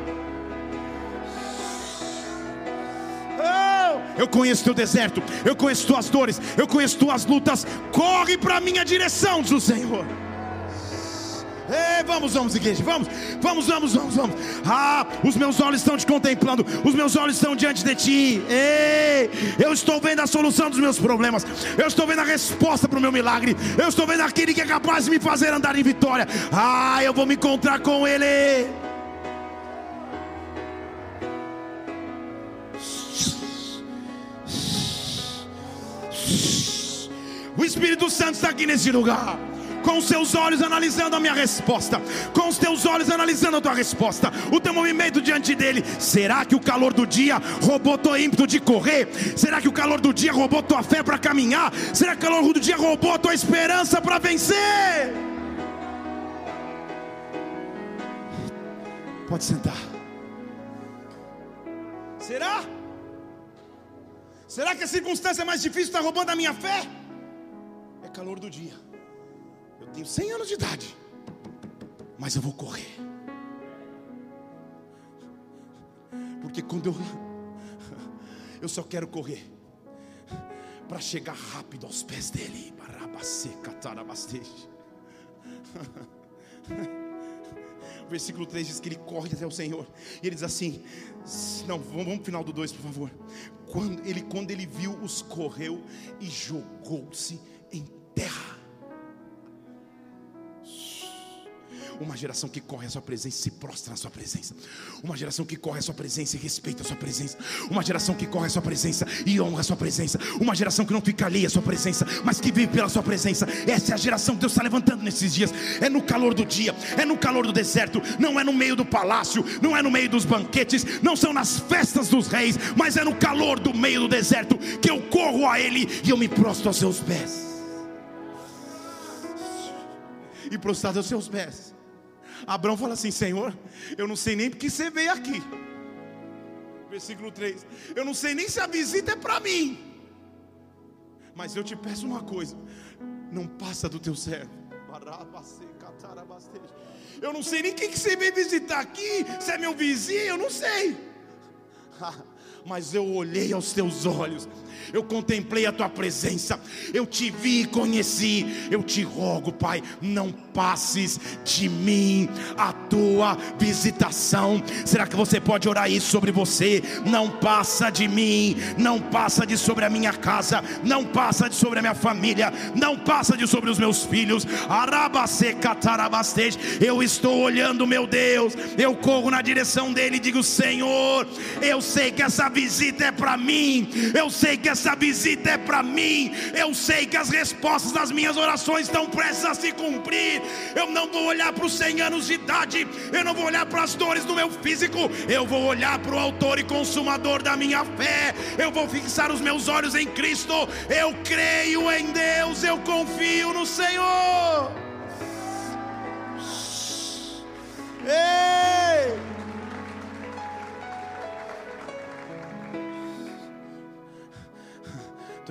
Eu conheço teu deserto, eu conheço tuas dores, eu conheço tuas lutas. Corre para a minha direção, diz o Senhor. Ei, vamos, vamos, igreja, vamos, vamos, vamos, vamos, vamos. Ah, os meus olhos estão te contemplando, os meus olhos estão diante de ti. Ei, eu estou vendo a solução dos meus problemas, eu estou vendo a resposta para o meu milagre, eu estou vendo aquele que é capaz de me fazer andar em vitória. Ah, eu vou me encontrar com Ele. O Espírito Santo está aqui nesse lugar. Com os seus olhos analisando a minha resposta, com os teus olhos analisando a tua resposta, o teu movimento diante dele. Será que o calor do dia roubou teu ímpeto de correr? Será que o calor do dia roubou tua fé para caminhar? Será que o calor do dia roubou tua esperança para vencer? Pode sentar. Será? Será que a circunstância mais difícil está roubando a minha fé? É calor do dia. Tenho 100 anos de idade, mas eu vou correr. Porque quando eu eu só quero correr para chegar rápido aos pés dele. O versículo 3 diz que ele corre até o Senhor. E ele diz assim: Não, vamos, vamos pro final do 2, por favor. Quando ele, quando ele viu, os correu e jogou-se em terra. Uma geração que corre a sua presença e se prostra na sua presença. Uma geração que corre a sua presença e respeita a sua presença. Uma geração que corre a sua presença e honra a sua presença. Uma geração que não fica alheia à sua presença, mas que vive pela sua presença. Essa é a geração que Deus está levantando nesses dias. É no calor do dia, é no calor do deserto, não é no meio do palácio, não é no meio dos banquetes, não são nas festas dos reis, mas é no calor do meio do deserto que eu corro a Ele e eu me prostro aos seus pés. E prostrado aos seus pés. Abraão fala assim: Senhor, eu não sei nem porque você veio aqui. Versículo 3: Eu não sei nem se a visita é para mim, mas eu te peço uma coisa: não passa do teu servo. Eu não sei nem quem que você veio visitar aqui, se é meu vizinho, eu não sei. Mas eu olhei aos teus olhos eu contemplei a tua presença, eu te vi e conheci. Eu te rogo, Pai, não passes de mim a tua visitação. Será que você pode orar isso sobre você? Não passa de mim, não passa de sobre a minha casa, não passa de sobre a minha família, não passa de sobre os meus filhos. Eu estou olhando, meu Deus, eu corro na direção dele e digo: Senhor, eu sei que essa visita é para mim, eu sei que essa essa visita é para mim. Eu sei que as respostas das minhas orações estão prestes a se cumprir. Eu não vou olhar para os 100 anos de idade, eu não vou olhar para as dores do meu físico, eu vou olhar para o Autor e Consumador da minha fé. Eu vou fixar os meus olhos em Cristo. Eu creio em Deus, eu confio no Senhor. Ei!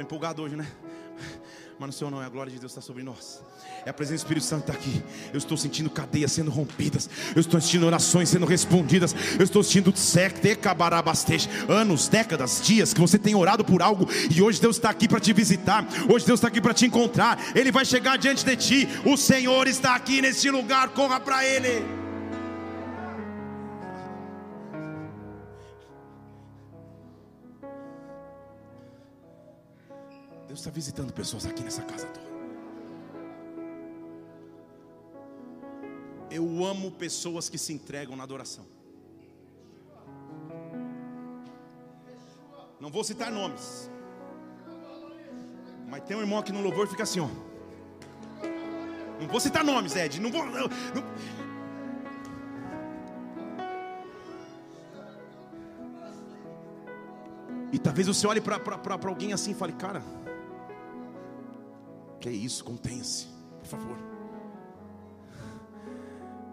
Estou empolgado hoje, né? Mas no Senhor não, é a glória de Deus está sobre nós. É a presença do Espírito Santo está aqui. Eu estou sentindo cadeias sendo rompidas. Eu estou sentindo orações sendo respondidas. Eu estou sentindo anos, décadas, dias que você tem orado por algo e hoje Deus está aqui para te visitar. Hoje Deus está aqui para te encontrar. Ele vai chegar diante de ti. O Senhor está aqui neste lugar. Corra para Ele. Deus está visitando pessoas aqui nessa casa toda. Eu amo pessoas que se entregam na adoração. Não vou citar nomes. Mas tem um irmão aqui no louvor que fica assim, ó. Não vou citar nomes, Ed. Não vou. Não, não. E talvez você olhe para alguém assim e fale, cara, que é isso? Contenha-se, por favor.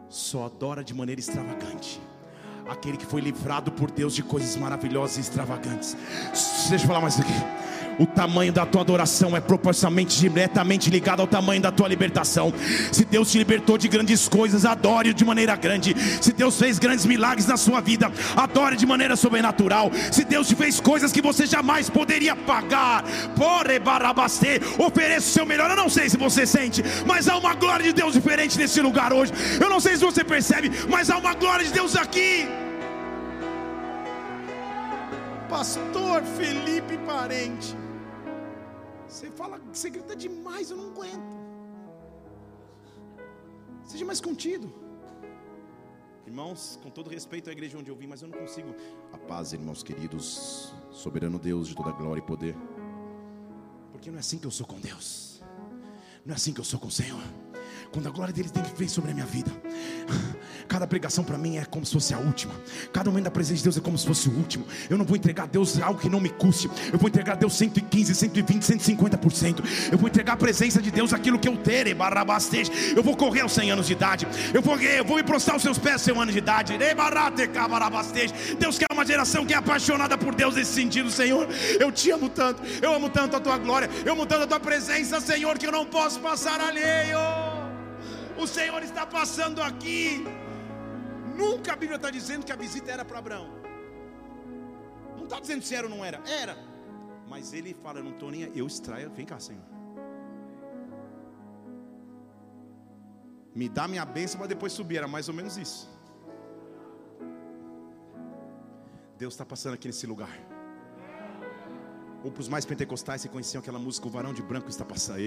Só adora de maneira extravagante aquele que foi livrado por Deus de coisas maravilhosas e extravagantes. Deixa eu falar mais aqui. O tamanho da tua adoração é proporcionalmente diretamente ligado ao tamanho da tua libertação. Se Deus te libertou de grandes coisas, adore de maneira grande. Se Deus fez grandes milagres na sua vida, adore de maneira sobrenatural. Se Deus te fez coisas que você jamais poderia pagar, porre barabastê, ofereça o seu melhor. Eu não sei se você sente, mas há uma glória de Deus diferente nesse lugar hoje. Eu não sei se você percebe, mas há uma glória de Deus aqui. Pastor Felipe Parente. Você fala, você grita demais, eu não aguento. Seja mais contido. Irmãos, com todo respeito à igreja onde eu vim, mas eu não consigo. A paz, irmãos queridos, soberano Deus de toda glória e poder. Porque não é assim que eu sou com Deus. Não é assim que eu sou com o Senhor. Quando a glória dele tem que vir sobre a minha vida. Cada pregação para mim é como se fosse a última. Cada momento da presença de Deus é como se fosse o último. Eu não vou entregar a Deus algo que não me custe. Eu vou entregar a Deus 115, 120, 150%. Eu vou entregar a presença de Deus aquilo que eu ter, barabastej. Eu vou correr aos 100 anos de idade. Eu vou, eu vou me prostrar aos seus pés aos 100 anos de idade. Deus quer uma geração que é apaixonada por Deus nesse sentido, Senhor. Eu te amo tanto. Eu amo tanto a tua glória. Eu amo tanto a tua presença, Senhor, que eu não posso passar alheio. O Senhor está passando aqui. Nunca a Bíblia está dizendo que a visita era para Abraão. Não está dizendo se era ou não era. Era. Mas ele fala: não estou nem. Eu extraio. Vem cá, Senhor. Me dá minha bênção para depois subir. Era mais ou menos isso. Deus está passando aqui nesse lugar. Ou para os mais pentecostais, você conheciam aquela música O Varão de Branco está passando.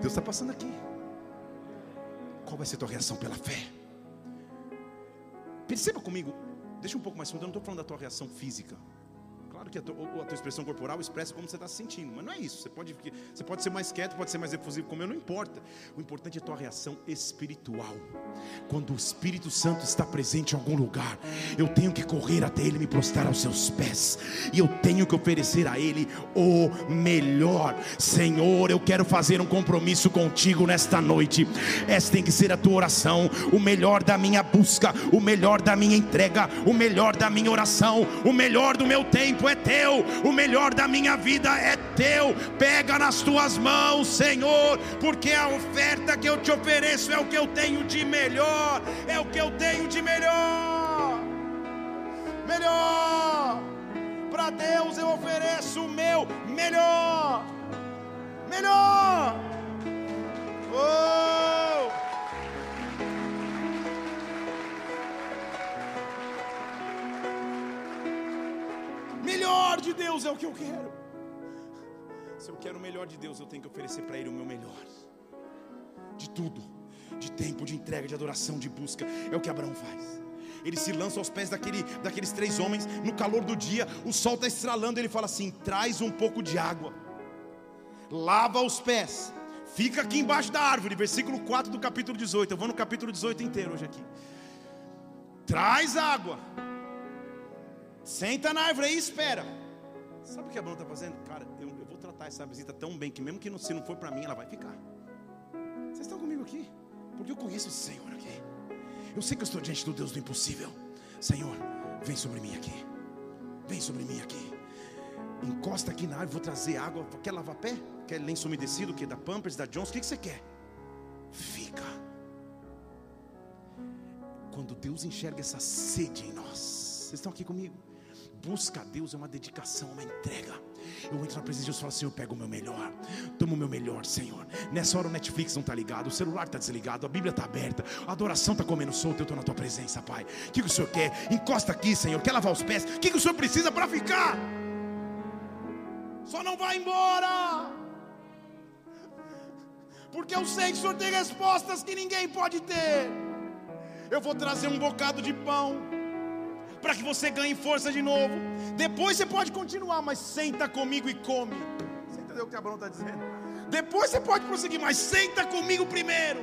Deus está passando aqui. Qual vai ser a tua reação pela fé? Perceba comigo, deixa um pouco mais fundo, eu não estou falando da tua reação física. Claro que a tua, a tua expressão corporal expressa como você está se sentindo, mas não é isso. Você pode, você pode ser mais quieto, pode ser mais efusivo como eu, não importa. O importante é a tua reação espiritual. Quando o Espírito Santo está presente em algum lugar, eu tenho que correr até Ele me prostrar aos seus pés, e eu tenho que oferecer a Ele o melhor. Senhor, eu quero fazer um compromisso contigo nesta noite. Essa tem que ser a tua oração, o melhor da minha busca, o melhor da minha entrega, o melhor da minha oração, o melhor do meu tempo é teu, o melhor da minha vida é teu. Pega nas tuas mãos, Senhor, porque a oferta que eu te ofereço é o que eu tenho de melhor, é o que eu tenho de melhor. Melhor. Para Deus eu ofereço o meu melhor. Melhor. Oh! Melhor de Deus é o que eu quero. Se eu quero o melhor de Deus, eu tenho que oferecer para Ele o meu melhor. De tudo, de tempo, de entrega, de adoração, de busca. É o que Abraão faz. Ele se lança aos pés daquele, daqueles três homens, no calor do dia, o sol está estralando. Ele fala assim: traz um pouco de água, lava os pés, fica aqui embaixo da árvore. Versículo 4 do capítulo 18. Eu vou no capítulo 18 inteiro hoje aqui. Traz água Senta na árvore aí e espera. Sabe o que a Bruno está fazendo? Cara, eu, eu, vou tratar essa visita tão bem que mesmo que não, se não for para mim, ela vai ficar. Vocês estão comigo aqui? Porque eu conheço esse Senhor aqui. Eu sei que eu estou diante do Deus do impossível. Senhor, vem sobre mim aqui. Vem sobre mim aqui. Encosta aqui na árvore, vou trazer água. Quer lavar pé? Quer lenço umedecido? Quer da Pampers, da Jones? O que, que você quer? Fica. Quando Deus enxerga essa sede em nós, vocês estão aqui comigo? Busca a Deus é uma dedicação, uma entrega. Eu entro na presença de Deus e falo, Senhor, pega o meu melhor. Toma o meu melhor, Senhor. Nessa hora o Netflix não está ligado, o celular está desligado, a Bíblia está aberta, a adoração está comendo solto, eu estou na tua presença, Pai. O que, que o Senhor quer? Encosta aqui, Senhor. Quer lavar os pés? O que, que o Senhor precisa para ficar? Só não vai embora. Porque eu sei que o Senhor tem respostas que ninguém pode ter. Eu vou trazer um bocado de pão para que você ganhe força de novo. Depois você pode continuar, mas senta comigo e come. Você entendeu o que Abraão está dizendo? Depois você pode prosseguir, mas senta comigo primeiro.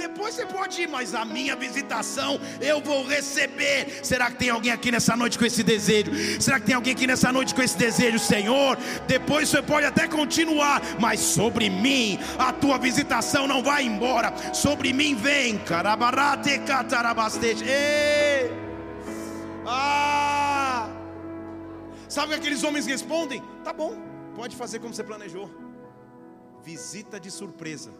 Depois você pode ir, mas a minha visitação eu vou receber. Será que tem alguém aqui nessa noite com esse desejo? Será que tem alguém aqui nessa noite com esse desejo, Senhor? Depois você pode até continuar, mas sobre mim a tua visitação não vai embora. Sobre mim vem, carabarate catarabastete. Ah! Sabe o que aqueles homens respondem? Tá bom, pode fazer como você planejou. Visita de surpresa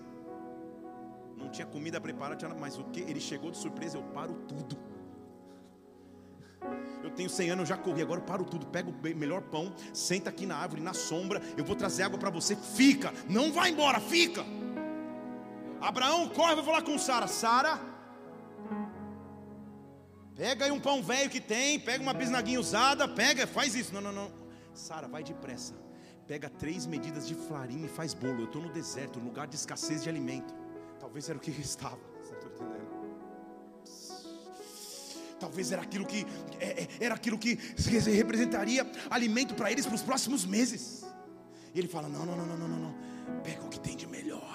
não tinha comida preparada, mas o que? Ele chegou de surpresa, eu paro tudo. Eu tenho 100 anos, eu já corri, agora eu paro tudo. Pego o melhor pão, senta aqui na árvore, na sombra. Eu vou trazer água para você. Fica, não vai embora, fica. Abraão corre, vai falar com Sara. Sara, pega aí um pão velho que tem, pega uma bisnaguinha usada, pega, faz isso. Não, não, não. Sara, vai depressa. Pega três medidas de farinha e faz bolo. Eu estou no deserto, no lugar de escassez de alimento. Talvez era o que restava. Entendendo? Talvez era aquilo que é, é, era aquilo que representaria alimento para eles para os próximos meses. E ele fala: não, não, não, não, não, não. Pega o que tem de melhor.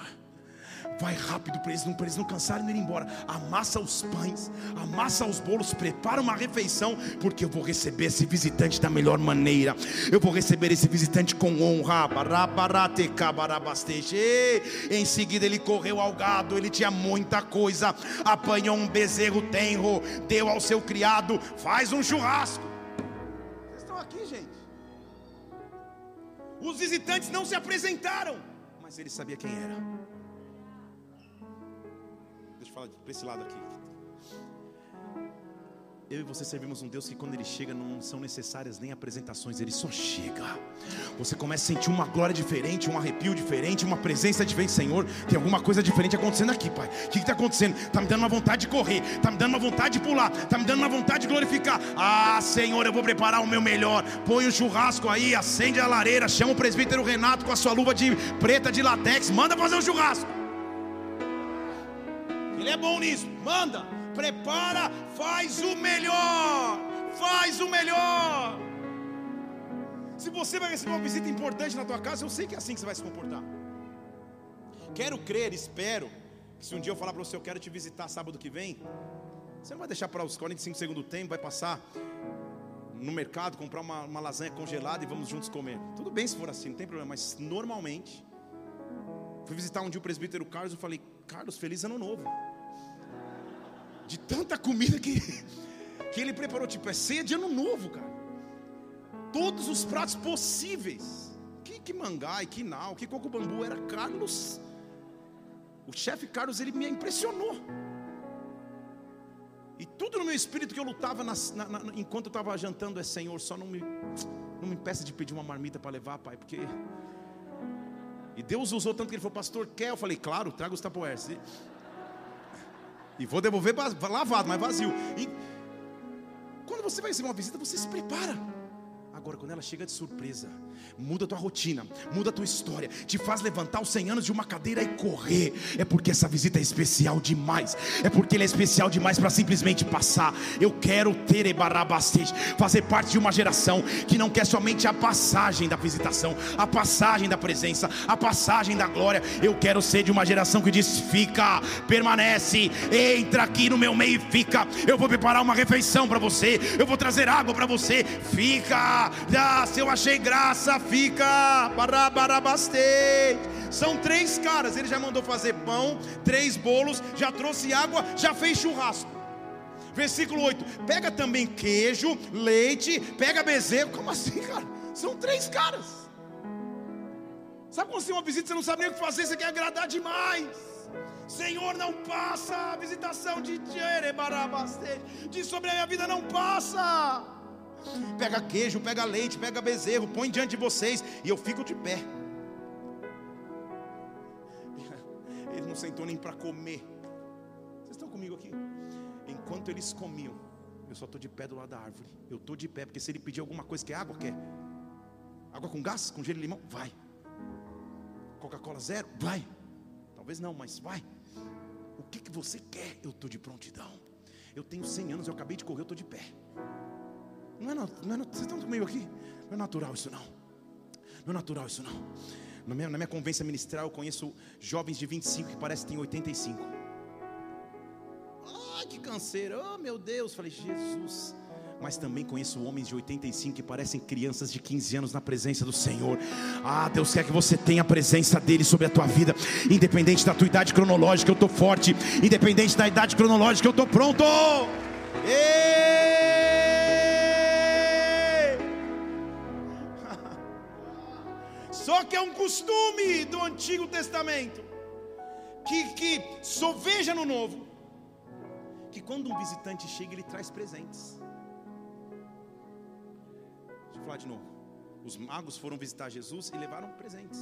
Vai rápido para eles, não, eles não cansarem de ir embora. Amassa os pães, amassa os bolos, prepara uma refeição, porque eu vou receber esse visitante da melhor maneira. Eu vou receber esse visitante com honra. Em seguida ele correu ao gado, ele tinha muita coisa. Apanhou um bezerro tenro, deu ao seu criado, faz um churrasco. Vocês estão aqui, gente. Os visitantes não se apresentaram, mas ele sabia quem era fala para esse lado aqui. Eu e você servimos um Deus que quando Ele chega não são necessárias nem apresentações, Ele só chega. Você começa a sentir uma glória diferente, um arrepio diferente, uma presença diferente. Senhor, tem alguma coisa diferente acontecendo aqui, Pai. O que está acontecendo? Está me dando uma vontade de correr, está me dando uma vontade de pular, está me dando uma vontade de glorificar. Ah, Senhor, eu vou preparar o meu melhor. Põe o um churrasco aí, acende a lareira, chama o presbítero Renato com a sua luva de preta de latex, manda fazer um churrasco. Ele é bom nisso. Manda, prepara, faz o melhor. Faz o melhor. Se você vai receber uma visita importante na tua casa, eu sei que é assim que você vai se comportar. Quero crer, espero que se um dia eu falar para você, eu quero te visitar sábado que vem, você não vai deixar para os 45 segundos do tempo, vai passar no mercado, comprar uma, uma lasanha congelada e vamos juntos comer. Tudo bem se for assim, não tem problema, mas normalmente, fui visitar um dia o presbítero Carlos, eu falei, Carlos, feliz ano novo de tanta comida que, que ele preparou. Tipo, é ceia de ano novo, cara. Todos os pratos possíveis. Que, que que nau, que coco bambu. Era Carlos. O chefe Carlos, ele me impressionou. E tudo no meu espírito que eu lutava nas, na, na, enquanto eu estava jantando é Senhor, só não me, não me impeça de pedir uma marmita para levar, Pai, porque. E Deus usou tanto que ele falou, pastor, quer? Eu falei, claro, traga os tapoeiros. E vou devolver lavado, mas vazio. E quando você vai receber uma visita, você se prepara. Agora, quando ela chega de surpresa, muda a tua rotina, muda a tua história, te faz levantar os 100 anos de uma cadeira e correr. É porque essa visita é especial demais. É porque ele é especial demais para simplesmente passar. Eu quero ter Ebarabastej, fazer parte de uma geração que não quer somente a passagem da visitação, a passagem da presença, a passagem da glória. Eu quero ser de uma geração que diz: fica, permanece, entra aqui no meu meio e fica. Eu vou preparar uma refeição para você, eu vou trazer água para você, fica ah, se eu achei graça, fica. Barabarabastei. São três caras. Ele já mandou fazer pão, três bolos, já trouxe água, já fez churrasco. Versículo 8: Pega também queijo, leite, pega bezerro. Como assim, cara? São três caras. Sabe quando você tem uma visita, você não sabe nem o que fazer, você quer agradar demais. Senhor, não passa a visitação de. Diz sobre a minha vida, não passa. Pega queijo, pega leite, pega bezerro, põe diante de vocês e eu fico de pé. Ele não sentou nem para comer. Vocês estão comigo aqui? Enquanto eles comiam, eu só estou de pé do lado da árvore. Eu estou de pé, porque se ele pedir alguma coisa, quer água, quer? Água com gás, com gelo e limão? Vai. Coca-Cola zero? Vai. Talvez não, mas vai. O que, que você quer? Eu estou de prontidão. Eu tenho 100 anos, eu acabei de correr, eu estou de pé. Não é, não é, vocês estão comigo aqui? Não é natural isso não. Não é natural isso não. Na minha, na minha convivência ministral, eu conheço jovens de 25 que parecem que têm 85. Ai, que canseiro. Oh, meu Deus. Falei, Jesus mas também conheço homens de 85 que parecem crianças de 15 anos na presença do Senhor. Ah, Deus quer que você tenha a presença dele sobre a tua vida, independente da tua idade cronológica, eu estou forte, independente da idade cronológica, eu estou pronto. Ei! Só que é um costume do Antigo Testamento que, que soveja no Novo, que quando um visitante chega, ele traz presentes falar de novo. Os magos foram visitar Jesus e levaram presentes.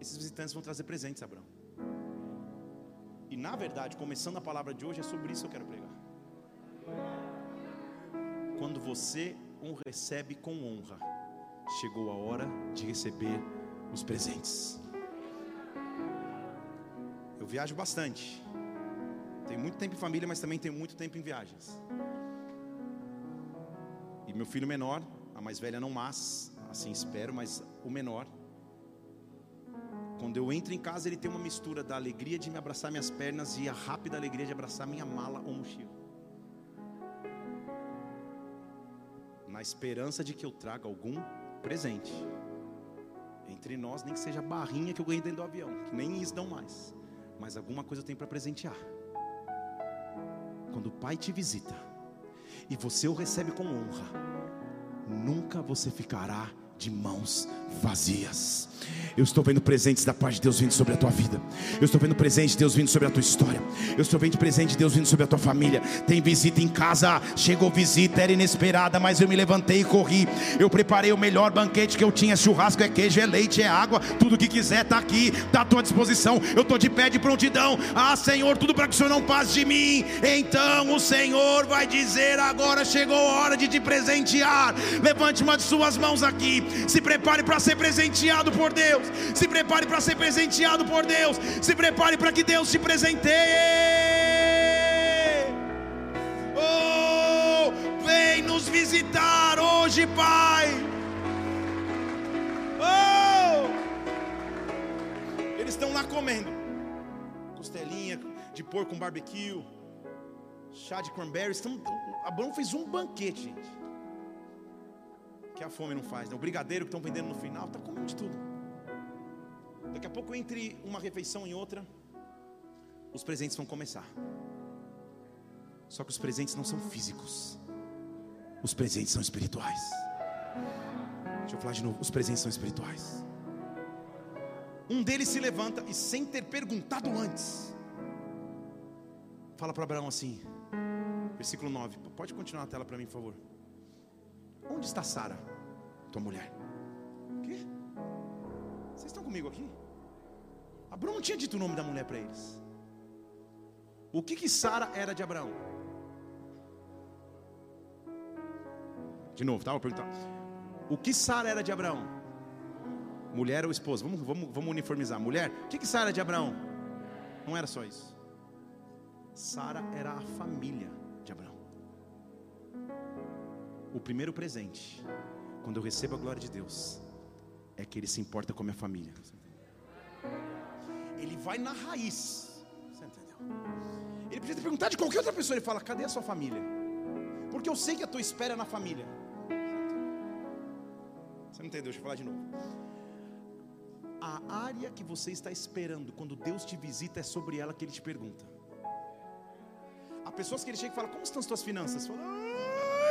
Esses visitantes vão trazer presentes, Abraão. E na verdade, começando a palavra de hoje, é sobre isso que eu quero pregar. Quando você o recebe com honra, chegou a hora de receber os presentes. Eu viajo bastante. Tenho muito tempo em família, mas também tenho muito tempo em viagens. E meu filho menor, a mais velha não mais, assim espero, mas o menor. Quando eu entro em casa, ele tem uma mistura da alegria de me abraçar minhas pernas e a rápida alegria de abraçar minha mala ou mochila. Na esperança de que eu traga algum presente. Entre nós, nem que seja barrinha que eu ganhei dentro do avião, que nem isso dão mais. Mas alguma coisa eu tenho para presentear. Quando o pai te visita, e você o recebe com honra, nunca você ficará de mãos vazias. Eu estou vendo presentes da paz de Deus vindo sobre a tua vida. Eu estou vendo presente de Deus vindo sobre a tua história. Eu estou vendo presente de Deus vindo sobre a tua família. Tem visita em casa, chegou visita, era inesperada, mas eu me levantei e corri. Eu preparei o melhor banquete que eu tinha: churrasco, é queijo, é leite, é água, tudo que quiser está aqui, está à tua disposição. Eu estou de pé de prontidão. Ah, Senhor, tudo para que o Senhor não passe de mim. Então o Senhor vai dizer: agora chegou a hora de te presentear. Levante uma de suas mãos aqui. Se prepare para ser presenteado por Deus. Se prepare para ser presenteado por Deus. Se prepare para que Deus te presenteie. Oh, vem nos visitar hoje, Pai. Oh, eles estão lá comendo costelinha de porco com barbecue, chá de cranberry. Estão, Abraão fez um banquete, gente que a fome não faz, né? O brigadeiro que estão vendendo no final, está comendo de tudo. Daqui a pouco, entre uma refeição e outra, os presentes vão começar. Só que os presentes não são físicos, os presentes são espirituais. Deixa eu falar de novo: os presentes são espirituais. Um deles se levanta e, sem ter perguntado antes, fala para Abraão assim, versículo 9. Pode continuar a tela para mim, por favor. Onde está Sara, tua mulher? O quê? Vocês estão comigo aqui? Abraão não tinha dito o nome da mulher para eles. O que que Sara era de Abraão? De novo, tá? Vou perguntar. O que Sara era de Abraão? Mulher ou esposa? Vamos, vamos, vamos uniformizar. Mulher? O que que Sara era de Abraão? Não era só isso. Sara era a família o primeiro presente, quando eu recebo a glória de Deus, é que Ele se importa com a minha família. Ele vai na raiz. Você entendeu? Ele podia ter perguntado de qualquer outra pessoa. Ele fala: cadê a sua família? Porque eu sei que a tua espera é na família. Você não entendeu? Deixa eu falar de novo. A área que você está esperando quando Deus te visita é sobre ela que Ele te pergunta. Há pessoas que Ele chega e fala: Como estão as tuas finanças? Fala,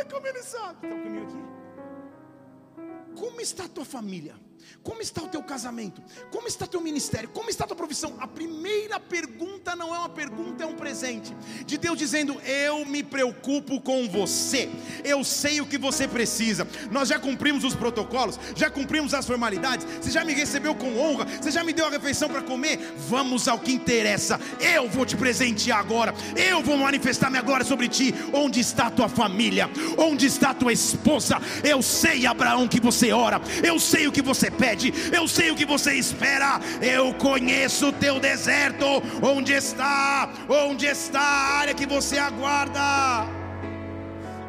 como ele sabe? Estão comigo aqui? Como está a tua família? Como está o teu casamento? Como está teu ministério? Como está a tua profissão? A primeira pergunta não é uma pergunta, é um presente. De Deus dizendo: Eu me preocupo com você. Eu sei o que você precisa. Nós já cumprimos os protocolos, já cumprimos as formalidades. Você já me recebeu com honra, você já me deu a refeição para comer. Vamos ao que interessa. Eu vou te presentear agora. Eu vou manifestar minha glória sobre ti. Onde está tua família? Onde está tua esposa? Eu sei, Abraão, que você ora. Eu sei o que você pede, eu sei o que você espera, eu conheço o teu deserto, onde está, onde está a área que você aguarda.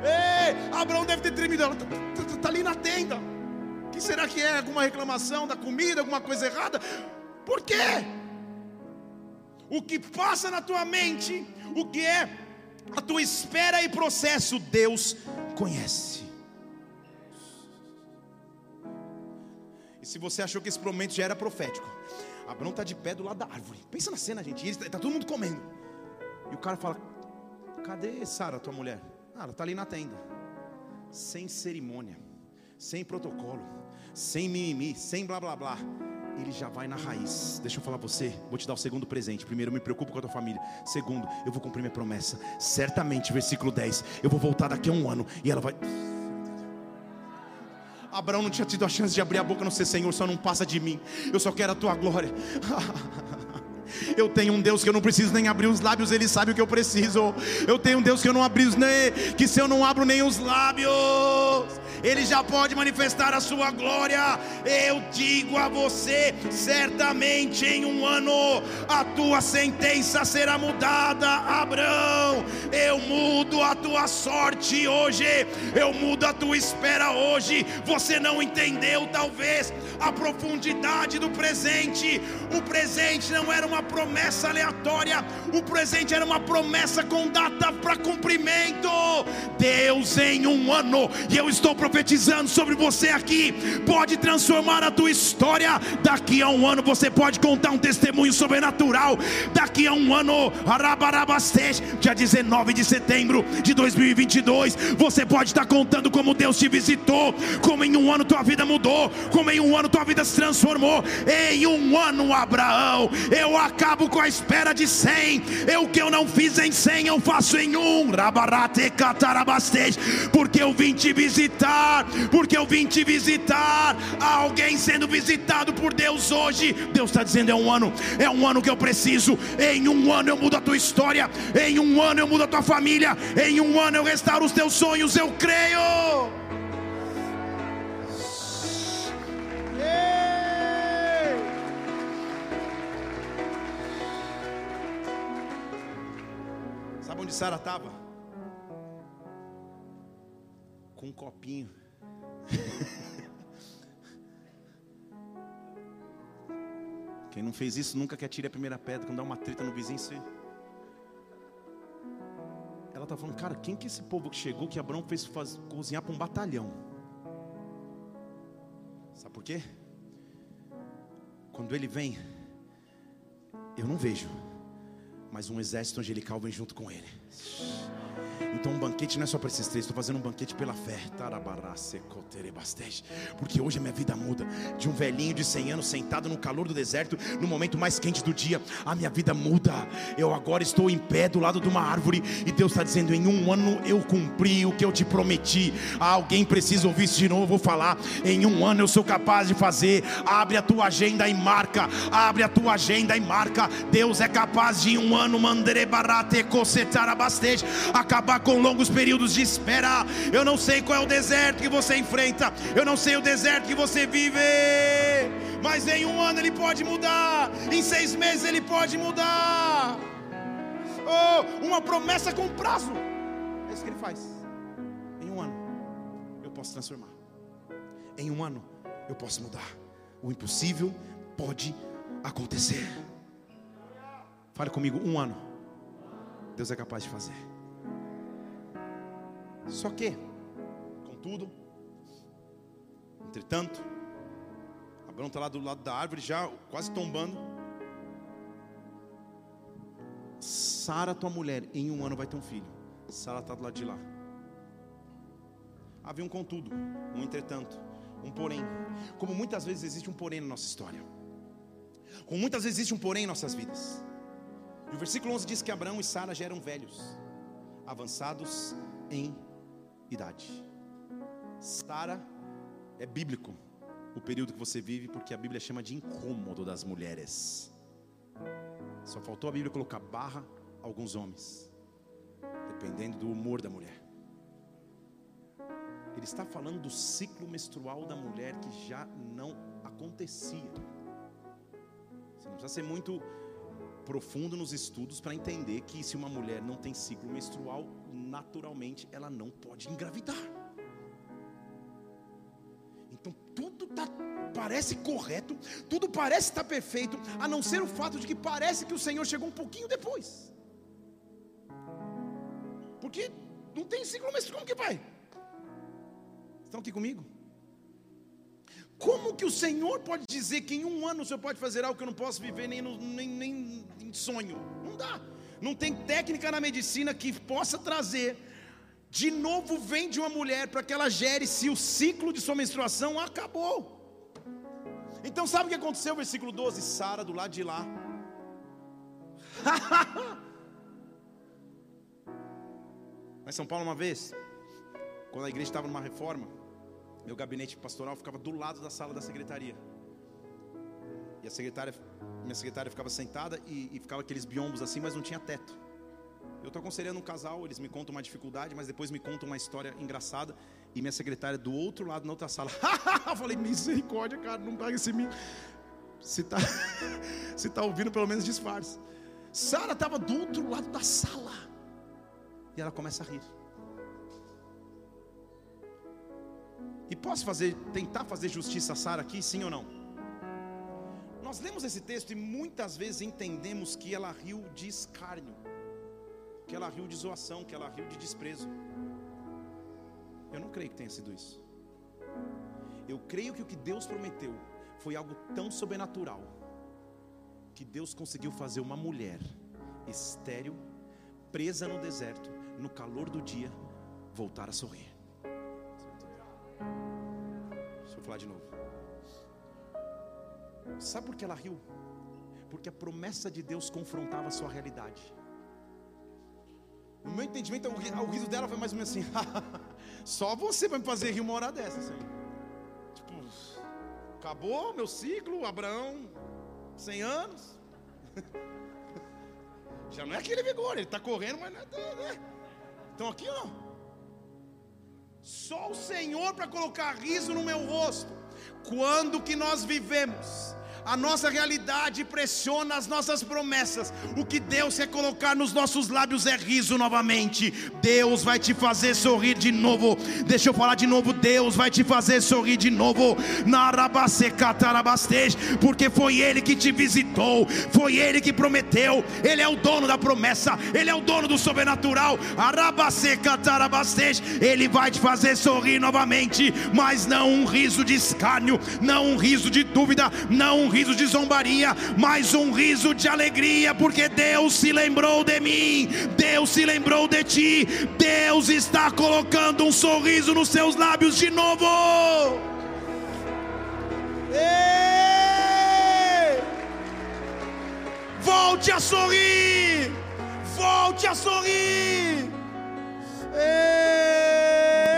Ei, Abraão deve ter tremido, ela está tá, tá, tá ali na tenda. O que será que é? Alguma reclamação da comida, alguma coisa errada? Por quê? O que passa na tua mente, o que é a tua espera e processo, Deus conhece. E se você achou que esse momento já era profético, Abraão está de pé do lado da árvore. Pensa na cena, gente. Está tá todo mundo comendo. E o cara fala: Cadê Sara, tua mulher? Ah, ela está ali na tenda. Sem cerimônia, sem protocolo, sem mimimi, sem blá blá blá. Ele já vai na raiz. Deixa eu falar você, vou te dar o segundo presente. Primeiro, eu me preocupo com a tua família. Segundo, eu vou cumprir minha promessa. Certamente, versículo 10, eu vou voltar daqui a um ano e ela vai. Abraão não tinha tido a chance de abrir a boca no ser Senhor, só não passa de mim. Eu só quero a tua glória. Eu tenho um Deus que eu não preciso nem abrir os lábios, Ele sabe o que eu preciso. Eu tenho um Deus que eu não abri os nem, que se eu não abro nem os lábios, ele já pode manifestar a sua glória. Eu digo a você: certamente em um ano a tua sentença será mudada, Abraão. Eu mudo a tua sorte hoje, eu mudo a tua espera hoje. Você não entendeu, talvez, a profundidade do presente. O presente não era uma promessa aleatória, o presente era uma promessa com data para cumprimento. Deus em um ano, e eu estou profetizando sobre você aqui, pode transformar a tua história. Daqui a um ano você pode contar um testemunho sobrenatural. Daqui a um ano, dia 19 de setembro de 2022, você pode estar contando como Deus te visitou, como em um ano tua vida mudou, como em um ano tua vida se transformou. Em um ano, Abraão, eu acabo com a espera de 100. Eu que eu não fiz em 100, eu faço em um. Porque eu vim te visitar, porque eu vim te visitar. Alguém sendo visitado por Deus hoje. Deus está dizendo: é um ano, é um ano que eu preciso. Em um ano eu mudo a tua história. Em um ano eu mudo a tua família. Em um ano eu restauro os teus sonhos. Eu creio. Sabe onde Sara estava? Com um copinho. Quem não fez isso nunca quer tirar a primeira pedra. Quando dá uma treta no vizinho, você. Ela está falando, cara, quem que esse povo que chegou que Abraão fez faz, cozinhar para um batalhão? Sabe por quê? Quando ele vem, eu não vejo, mas um exército angelical vem junto com ele. Então um banquete não é só para esses três, estou fazendo um banquete pela fé. Porque hoje a minha vida muda. De um velhinho de 100 anos sentado no calor do deserto, no momento mais quente do dia, a minha vida muda. Eu agora estou em pé do lado de uma árvore e Deus está dizendo: em um ano eu cumpri o que eu te prometi. alguém precisa ouvir isso de novo. Eu vou falar. Em um ano eu sou capaz de fazer. Abre a tua agenda e marca. Abre a tua agenda e marca. Deus é capaz de em um ano cocetar acabar com longos períodos de espera. Eu não sei qual é o deserto que você enfrenta, eu não sei o deserto que você vive, mas em um ano ele pode mudar, em seis meses ele pode mudar. Oh, uma promessa com prazo, é isso que ele faz. Em um ano eu posso transformar, em um ano eu posso mudar. O impossível pode acontecer. Fale comigo, um ano. Deus é capaz de fazer. Só que, contudo, entretanto, Abraão está lá do lado da árvore, já quase tombando. Sara, tua mulher, em um ano vai ter um filho. Sara está do lado de lá. Havia um contudo, um entretanto. Um porém. Como muitas vezes existe um porém na nossa história. Como muitas vezes existe um porém em nossas vidas. E o versículo 11 diz que Abraão e Sara já eram velhos, avançados em idade. Sara é bíblico o período que você vive, porque a Bíblia chama de incômodo das mulheres. Só faltou a Bíblia colocar barra alguns homens, dependendo do humor da mulher. Ele está falando do ciclo menstrual da mulher que já não acontecia. Você não precisa ser muito profundo nos estudos para entender que se uma mulher não tem ciclo menstrual, naturalmente ela não pode engravidar. Então tudo tá, parece correto, tudo parece estar perfeito, a não ser o fato de que parece que o Senhor chegou um pouquinho depois. Porque não tem ciclo menstrual, como que vai? Estão aqui comigo? Como que o Senhor pode dizer que em um ano o Senhor pode fazer algo que eu não posso viver nem, no, nem, nem em sonho? Não dá. Não tem técnica na medicina que possa trazer. De novo vem de uma mulher para que ela gere se o ciclo de sua menstruação acabou. Então sabe o que aconteceu? Versículo 12: Sara do lado de lá. Mas São Paulo uma vez, quando a igreja estava numa reforma, meu gabinete pastoral ficava do lado da sala da secretaria. E a secretária, minha secretária ficava sentada e, e ficava aqueles biombos assim, mas não tinha teto. Eu estou aconselhando um casal, eles me contam uma dificuldade, mas depois me contam uma história engraçada. E minha secretária do outro lado, na outra sala. eu falei, misericórdia, cara, não paga esse mim. Se está se tá ouvindo, pelo menos disfarce. Sara estava do outro lado da sala. E ela começa a rir. E posso fazer, tentar fazer justiça a Sara aqui, sim ou não? Nós lemos esse texto e muitas vezes entendemos que ela riu de escárnio, que ela riu de zoação, que ela riu de desprezo. Eu não creio que tenha sido isso. Eu creio que o que Deus prometeu foi algo tão sobrenatural que Deus conseguiu fazer uma mulher estéril, presa no deserto, no calor do dia, voltar a sorrir. Deixa eu falar de novo. Sabe por que ela riu? Porque a promessa de Deus confrontava a sua realidade. No meu entendimento, o riso dela foi mais ou menos assim: só você vai me fazer rir uma hora dessa. Tipo, acabou meu ciclo, Abraão, 100 anos. Já não é aquele vigor, ele está correndo, mas não é. Né? Estão aqui não? Só o Senhor para colocar riso no meu rosto. Quando que nós vivemos a nossa realidade pressiona as nossas promessas. O que Deus quer colocar nos nossos lábios é riso novamente. Deus vai te fazer sorrir de novo. Deixa eu falar de novo. Deus vai te fazer sorrir de novo. Porque foi Ele que te visitou, foi Ele que prometeu. Ele é o dono da promessa, Ele é o dono do sobrenatural. Ele vai te fazer sorrir novamente, mas não um riso de escárnio, não um riso de dúvida, não um riso de zombaria, mas um riso de alegria, porque Deus se lembrou de mim, Deus se lembrou de ti, Deus está colocando um sorriso nos seus lábios de novo. Ei! Volte a sorrir, volte a sorrir. Ei!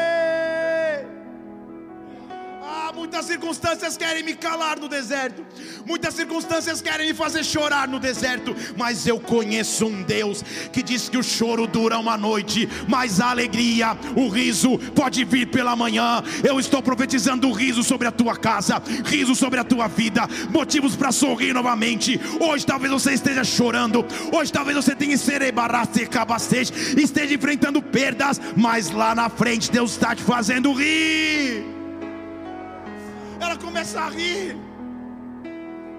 Muitas circunstâncias querem me calar no deserto, muitas circunstâncias querem me fazer chorar no deserto, mas eu conheço um Deus que diz que o choro dura uma noite, mas a alegria, o riso pode vir pela manhã. Eu estou profetizando riso sobre a tua casa, riso sobre a tua vida, motivos para sorrir novamente. Hoje talvez você esteja chorando, hoje talvez você tenha esteja enfrentando perdas, mas lá na frente Deus está te fazendo rir ela começa a rir.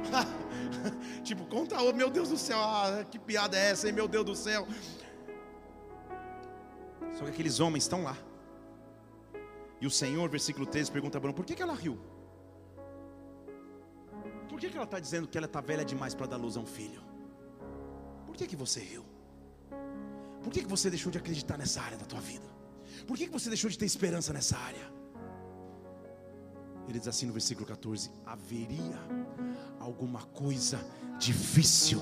tipo, conta outro, meu Deus do céu, ah, que piada é essa, hein, meu Deus do céu. Só que aqueles homens estão lá. E o Senhor, versículo 13, pergunta a Abraão: por que, que ela riu? Por que, que ela está dizendo que ela está velha demais para dar luz a um filho? Por que, que você riu? Por que, que você deixou de acreditar nessa área da tua vida? Por que, que você deixou de ter esperança nessa área? Ele diz assim no versículo 14: haveria alguma coisa difícil.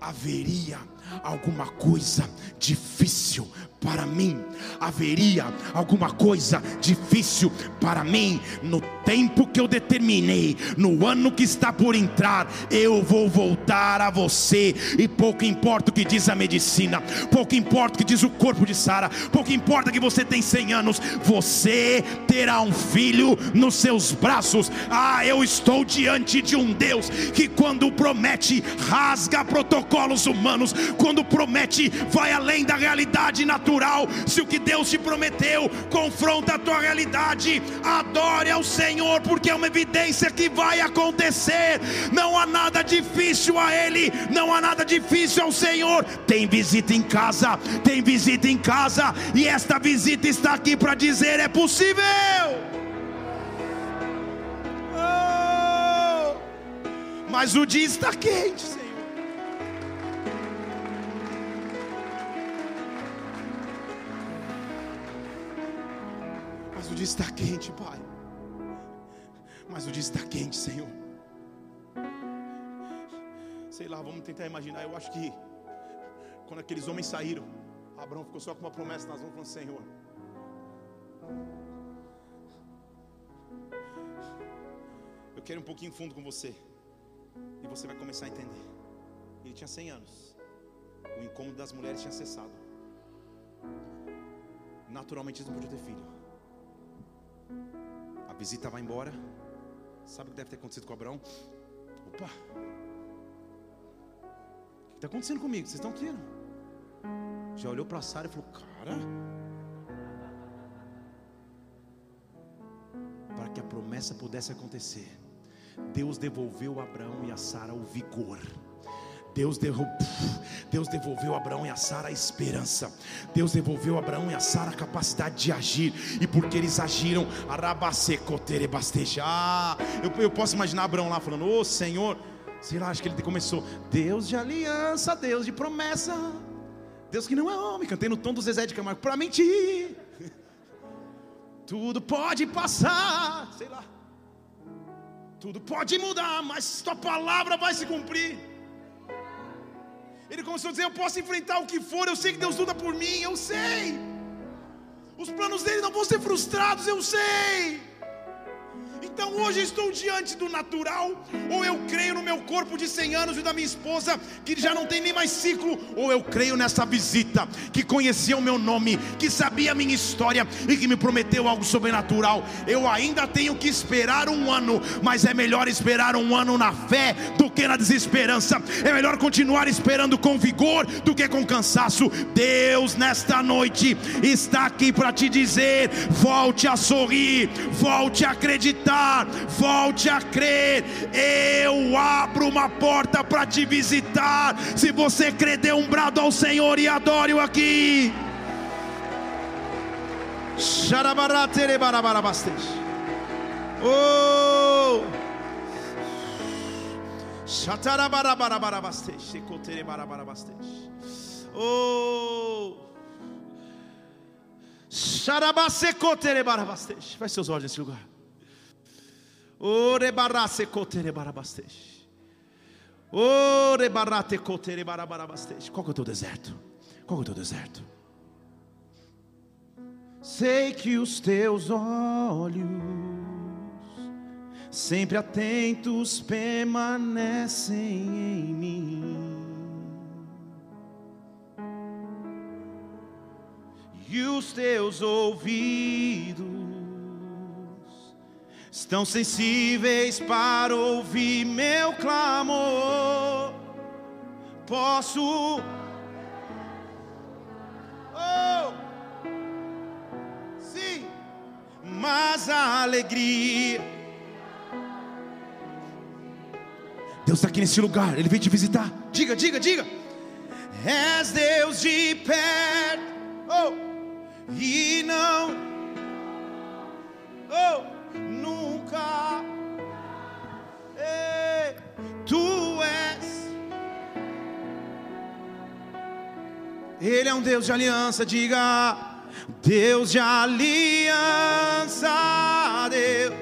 Haveria alguma coisa difícil para mim, haveria alguma coisa difícil para mim? No tempo que eu determinei, no ano que está por entrar, eu vou voltar a você, e pouco importa o que diz a medicina, pouco importa o que diz o corpo de Sara, pouco importa que você tem 100 anos, você terá um filho nos seus braços. Ah, eu estou diante de um Deus que, quando promete, rasga protocolos humanos, quando promete, vai além da realidade natural. Se o que Deus te prometeu confronta a tua realidade, adore ao Senhor, porque é uma evidência que vai acontecer. Não há nada difícil a Ele, não há nada difícil ao Senhor. Tem visita em casa, tem visita em casa, e esta visita está aqui para dizer: é possível. Oh, mas o dia está quente, Senhor. O dia está quente, Pai. Mas o dia está quente, Senhor. Sei lá, vamos tentar imaginar. Eu acho que quando aqueles homens saíram, Abraão ficou só com uma promessa nas mãos, falando: Senhor, eu quero ir um pouquinho fundo com você. E você vai começar a entender. Ele tinha 100 anos. O incômodo das mulheres tinha cessado. Naturalmente eles não podiam ter filho. A visita vai embora. Sabe o que deve ter acontecido com Abraão? Opa! O que está acontecendo comigo? Vocês estão aqui? Já olhou para Sara e falou: Cara, para que a promessa pudesse acontecer, Deus devolveu a Abraão e a Sara o vigor. Deus, Deus devolveu a Abraão e a Sara a esperança. Deus devolveu a Abraão e a Sara a capacidade de agir. E porque eles agiram, ah, eu, eu posso imaginar Abraão lá falando: Ô oh, Senhor, sei lá, acho que ele começou. Deus de aliança, Deus de promessa. Deus que não é homem, cantei no tom do Zezé de Camargo para mentir. Tudo pode passar, sei lá. Tudo pode mudar, mas tua palavra vai se cumprir. Ele começou a dizer: Eu posso enfrentar o que for, eu sei que Deus luta por mim, eu sei. Os planos dele não vão ser frustrados, eu sei. Então hoje estou diante do natural, ou eu creio no meu corpo de 100 anos e da minha esposa, que já não tem nem mais ciclo, ou eu creio nessa visita, que conhecia o meu nome, que sabia a minha história e que me prometeu algo sobrenatural. Eu ainda tenho que esperar um ano, mas é melhor esperar um ano na fé do que na desesperança. É melhor continuar esperando com vigor do que com cansaço. Deus, nesta noite, está aqui para te dizer: volte a sorrir, volte a acreditar volte a crer. Eu abro uma porta para te visitar. Se você crer, dê um brado ao Senhor e adore-o aqui. Oh! Oh! Faz seus olhos nesse lugar. Qual que é o teu deserto? Qual que é o teu deserto? Sei que os teus olhos, sempre atentos, permanecem em mim. E os teus ouvidos estão sensíveis para ouvir meu clamor. Posso. Oh, sim, mas a alegria. Deus está aqui nesse lugar, Ele veio te visitar. Diga, diga, diga. És Deus de perto, oh, e não, Ele é um Deus de aliança, diga. Deus de aliança, Deus.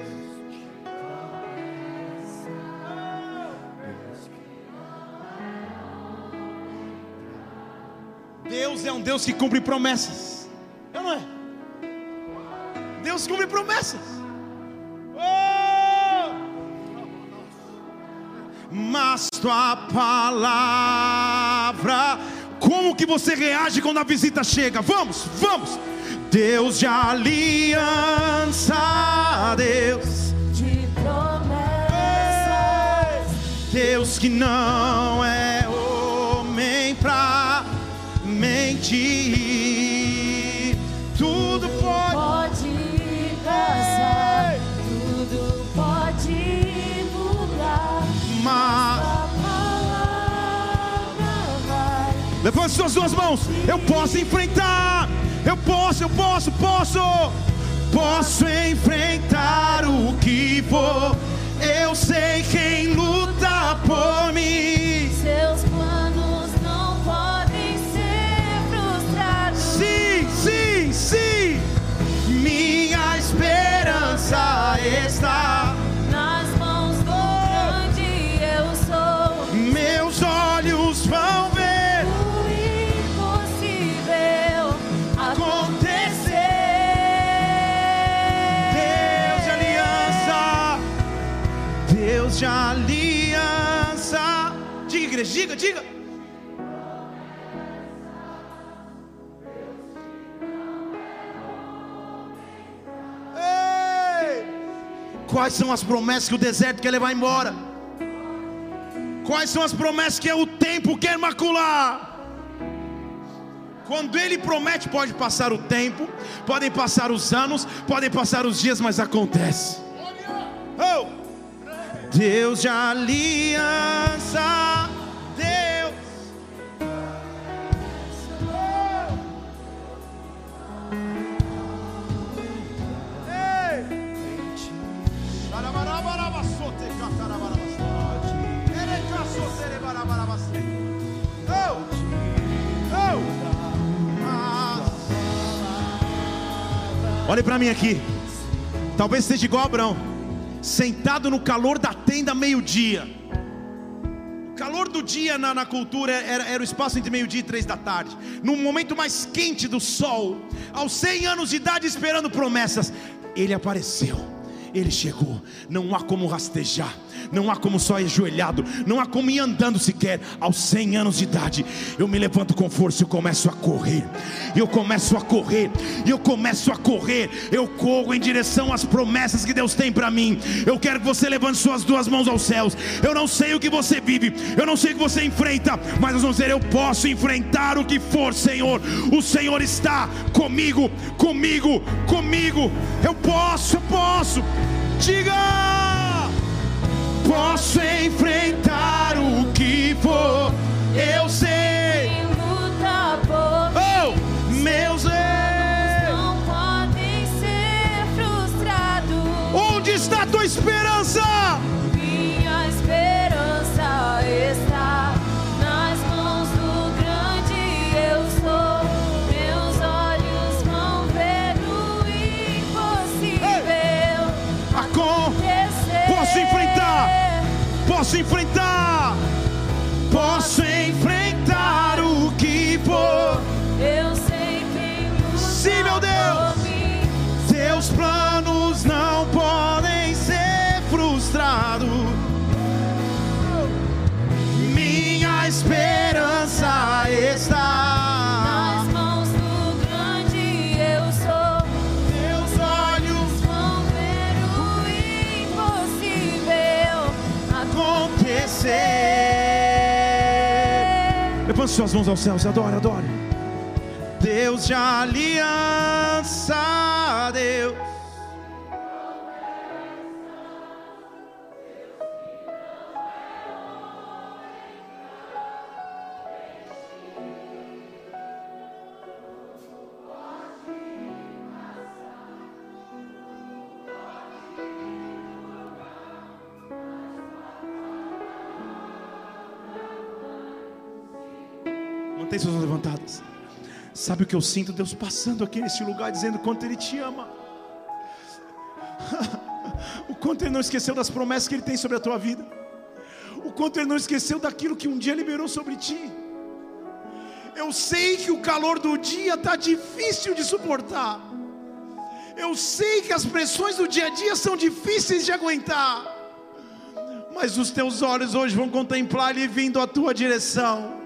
Deus é um Deus que cumpre promessas. É ou não é? Deus cumpre promessas. Oh! Mas tua palavra como que você reage quando a visita chega? Vamos, vamos. Deus de aliança, Deus de promessas. Deus que não é homem pra mentir, levante suas duas mãos. Eu posso enfrentar. Eu posso, eu posso, posso. Posso enfrentar o que for. Eu sei quem luta por mim. Seus planos não podem ser frustrados. Sim, sim, sim. Minha esperança está. Diga. Ei! Quais são as promessas que o deserto quer levar embora? Quais são as promessas que o tempo quer macular? Quando ele promete, pode passar o tempo, podem passar os anos, podem passar os dias, mas acontece. Oh! Deus de aliança, Olhe para mim aqui. Talvez seja igual Abraão, sentado no calor da tenda meio-dia. O calor do dia na, na cultura era, era o espaço entre meio-dia e três da tarde. No momento mais quente do sol, aos 100 anos de idade, esperando promessas, ele apareceu. Ele chegou, não há como rastejar, não há como só ajoelhado, não há como ir andando sequer. Aos 100 anos de idade, eu me levanto com força e começo a correr. Eu começo a correr, eu começo a correr. Eu corro em direção às promessas que Deus tem para mim. Eu quero que você levante suas duas mãos aos céus. Eu não sei o que você vive, eu não sei o que você enfrenta, mas nós vamos dizer: Eu posso enfrentar o que for, Senhor. O Senhor está comigo, comigo, comigo. Eu posso, eu posso. Diga! Posso enfrentar o que for, eu sei. Quem luta por Oh, meus erros. Posso enfrentar. Posso enfrentar o que for. Eu sei luta Sim, meu Deus. Teus planos não podem ser frustrados. Minha esperança está. Acontecer. Levante suas mãos aos céus, adore, adore. Deus de aliança, Deus. Mantém suas mãos levantadas. Sabe o que eu sinto? Deus passando aqui nesse lugar, dizendo quanto Ele te ama. o quanto Ele não esqueceu das promessas que Ele tem sobre a tua vida. O quanto Ele não esqueceu daquilo que um dia liberou sobre ti. Eu sei que o calor do dia está difícil de suportar. Eu sei que as pressões do dia a dia são difíceis de aguentar. Mas os teus olhos hoje vão contemplar ele vindo à tua direção.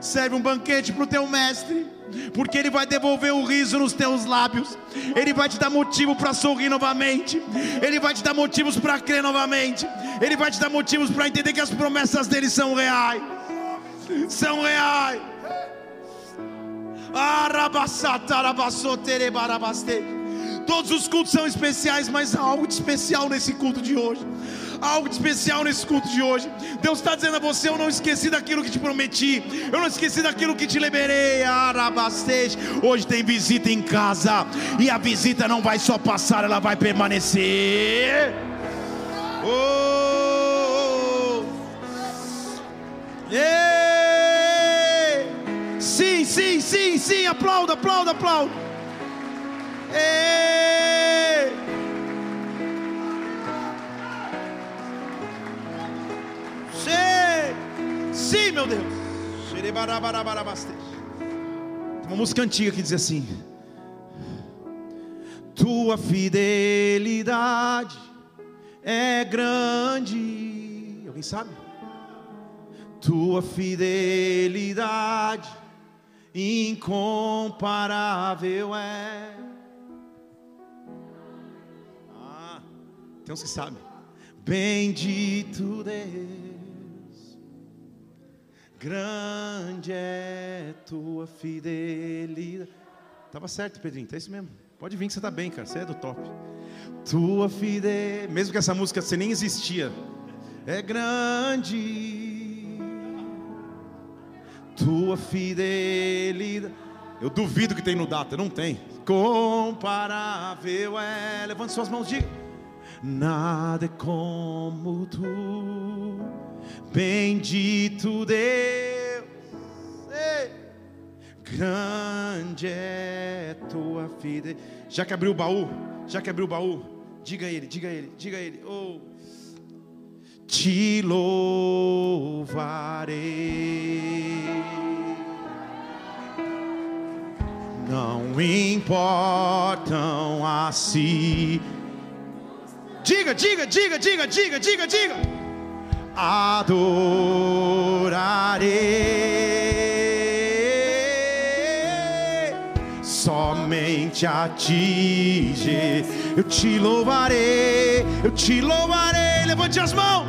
Serve um banquete para o teu mestre, porque ele vai devolver o riso nos teus lábios. Ele vai te dar motivo para sorrir novamente. Ele vai te dar motivos para crer novamente. Ele vai te dar motivos para entender que as promessas dele são reais. São reais. Todos os cultos são especiais, mas há algo de especial nesse culto de hoje. Algo de especial nesse culto de hoje. Deus está dizendo a você: Eu não esqueci daquilo que te prometi. Eu não esqueci daquilo que te liberei. Arabastej. Hoje tem visita em casa. E a visita não vai só passar, ela vai permanecer. Oh! Ei! Sim, sim, sim, sim. Aplauda, aplauda, aplauda. Ei! Sim, sim, meu Deus. Uma música antiga que diz assim: Tua fidelidade é grande. Alguém sabe? Tua fidelidade incomparável é. Ah, tem uns que sabem. Bendito Deus, grande é tua fidelidade. Tava certo, Pedrinho, tá isso mesmo. Pode vir que você tá bem, cara. Você é do top. Tua fidelidade, mesmo que essa música você nem existia, é grande. Tua fidelidade. Eu duvido que tem no data, não tem. Comparável é. Levante suas mãos, diga. Nada é como tu, bendito Deus. Ei. Grande é tua fidelidade. Já que abriu o baú, já que abriu o baú, diga ele, diga ele, diga ele. Oh. Te louvarei. Não importam assim. Diga, diga, diga, diga, diga, diga, diga. Adorarei somente a ti, eu te louvarei, eu te louvarei. Levante as mãos,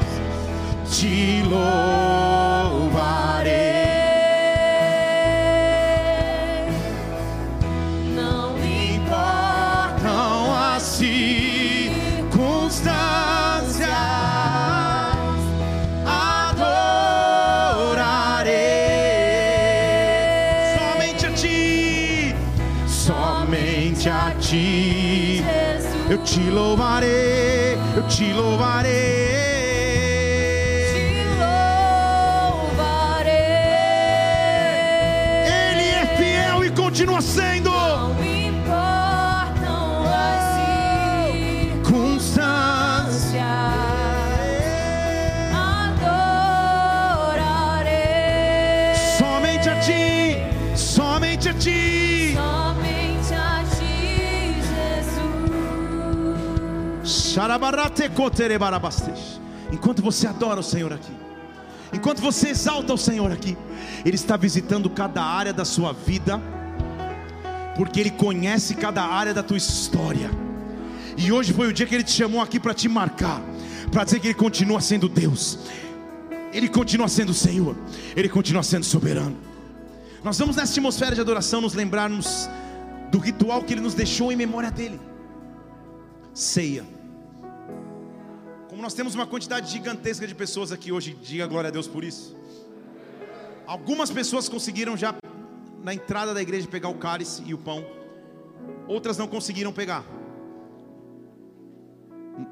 te louvarei. Eu te louvarei, eu te louvarei. Te louvarei. Ele é fiel e continua sendo. Enquanto você adora o Senhor aqui, enquanto você exalta o Senhor aqui, Ele está visitando cada área da sua vida, porque Ele conhece cada área da tua história. E hoje foi o dia que Ele te chamou aqui para te marcar, para dizer que Ele continua sendo Deus, Ele continua sendo Senhor, Ele continua sendo soberano. Nós vamos nessa atmosfera de adoração nos lembrarmos do ritual que Ele nos deixou em memória dele. Ceia. Como nós temos uma quantidade gigantesca de pessoas aqui hoje, diga glória a Deus por isso. Algumas pessoas conseguiram já na entrada da igreja pegar o cálice e o pão, outras não conseguiram pegar.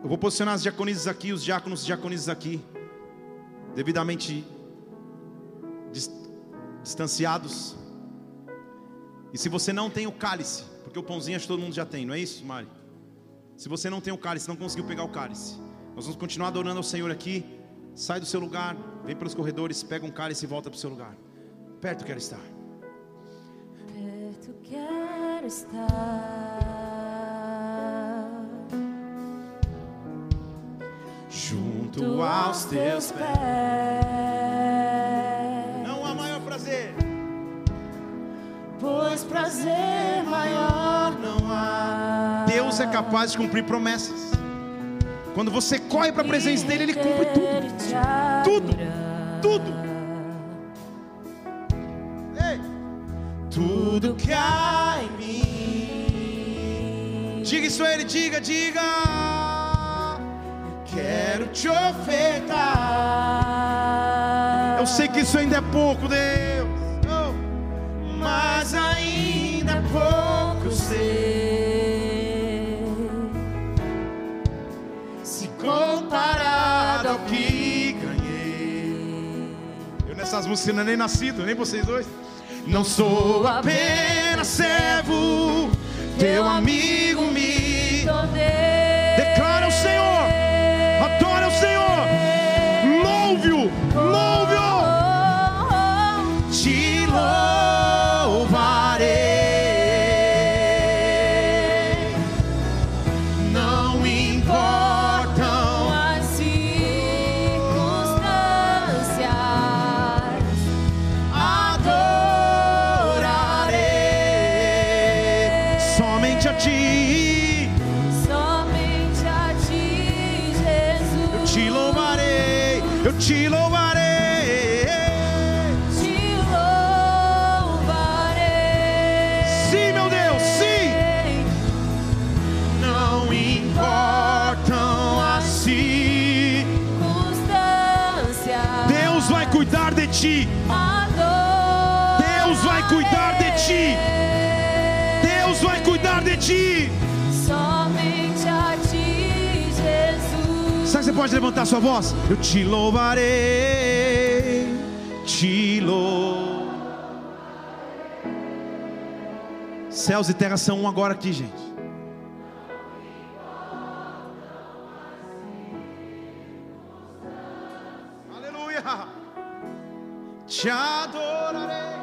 Eu vou posicionar as diaconisas aqui, os diáconos diaconisas aqui, devidamente dis- distanciados. E se você não tem o cálice, porque o pãozinho acho que todo mundo já tem, não é isso, Mari? Se você não tem o cálice, não conseguiu pegar o cálice, nós vamos continuar adorando ao Senhor aqui. Sai do seu lugar, vem pelos corredores, pega um cálice e volta para o seu lugar. Perto quero estar. estar Junto aos teus pés. Não há maior prazer. Pois prazer maior não há. Deus é capaz de cumprir promessas. Quando você corre para a presença dele, ele cumpre tudo. Tudo. Tudo. Ei. Tudo que há em mim. Diga isso a ele, diga, diga. Quero te ofertar. Eu sei que isso ainda é pouco, Deus. Oh. Mas Eu nessas músicas é nem nascido, nem vocês dois. Não sou apenas servo, teu amigo me declara ti. Deus vai cuidar de ti. Deus vai cuidar de ti. Somente a ti, Jesus. Será que você pode levantar sua voz? Eu te louvarei, te louvarei. Céus e terra são um agora aqui, gente. Te adorarei.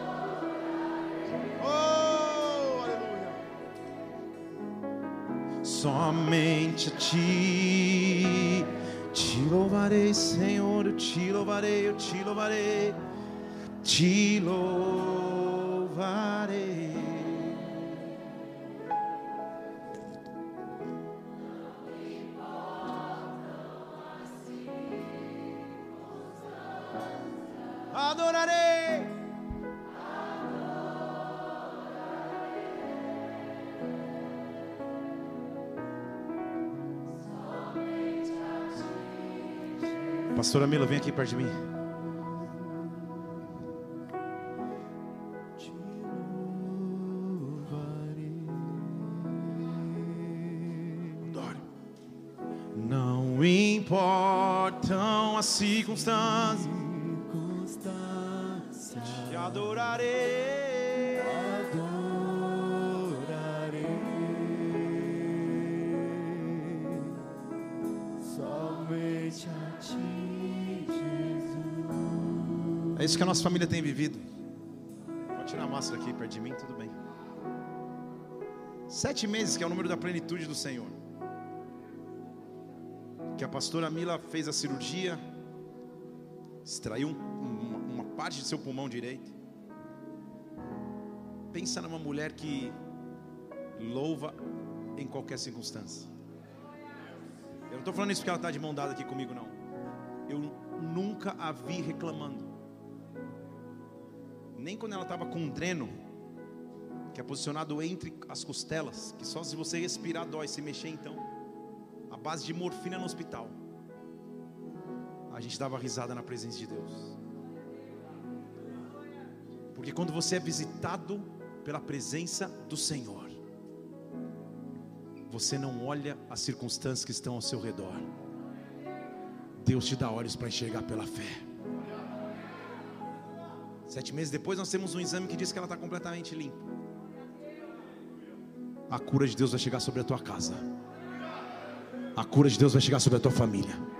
Oh, aleluia. Somente a ti te louvarei, Senhor, eu te louvarei, eu te louvarei, te louvarei. Adorarei. Pastora Mila, vem aqui perto de mim. Adoro. Não importam as circunstâncias, te adorarei. Somente a ti, Jesus. É isso que a nossa família tem vivido. Pode tirar a máscara aqui perto de mim, tudo bem. Sete meses, que é o número da plenitude do Senhor. Que a pastora Mila fez a cirurgia, extraiu um- parte de seu pulmão direito. Pensa numa mulher que louva em qualquer circunstância. Eu não estou falando isso porque ela está de mão dada aqui comigo, não. Eu nunca a vi reclamando. Nem quando ela estava com um dreno, que é posicionado entre as costelas, que só se você respirar dói, se mexer então, a base de morfina no hospital. A gente dava risada na presença de Deus. Porque quando você é visitado pela presença do Senhor, você não olha as circunstâncias que estão ao seu redor. Deus te dá olhos para enxergar pela fé. Sete meses depois, nós temos um exame que diz que ela está completamente limpa. A cura de Deus vai chegar sobre a tua casa. A cura de Deus vai chegar sobre a tua família.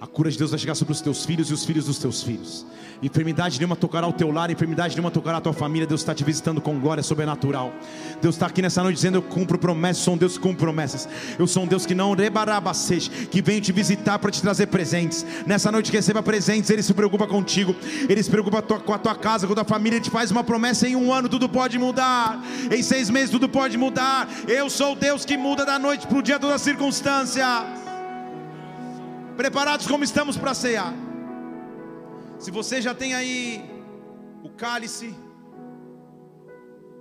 A cura de Deus vai chegar sobre os teus filhos e os filhos dos teus filhos. Enfermidade nenhuma tocará o teu lar, enfermidade nenhuma tocará a tua família. Deus está te visitando com glória sobrenatural. Deus está aqui nessa noite dizendo: Eu cumpro promessas, sou um Deus que cumpre promessas. Eu sou um Deus que não rebarabacete, que vem te visitar para te trazer presentes. Nessa noite receba presentes, Ele se preocupa contigo, Ele se preocupa com a tua casa, com a tua família. Ele te faz uma promessa em um ano, tudo pode mudar. Em seis meses, tudo pode mudar. Eu sou o Deus que muda da noite para o dia toda circunstância. Preparados como estamos para cear. Se você já tem aí o cálice,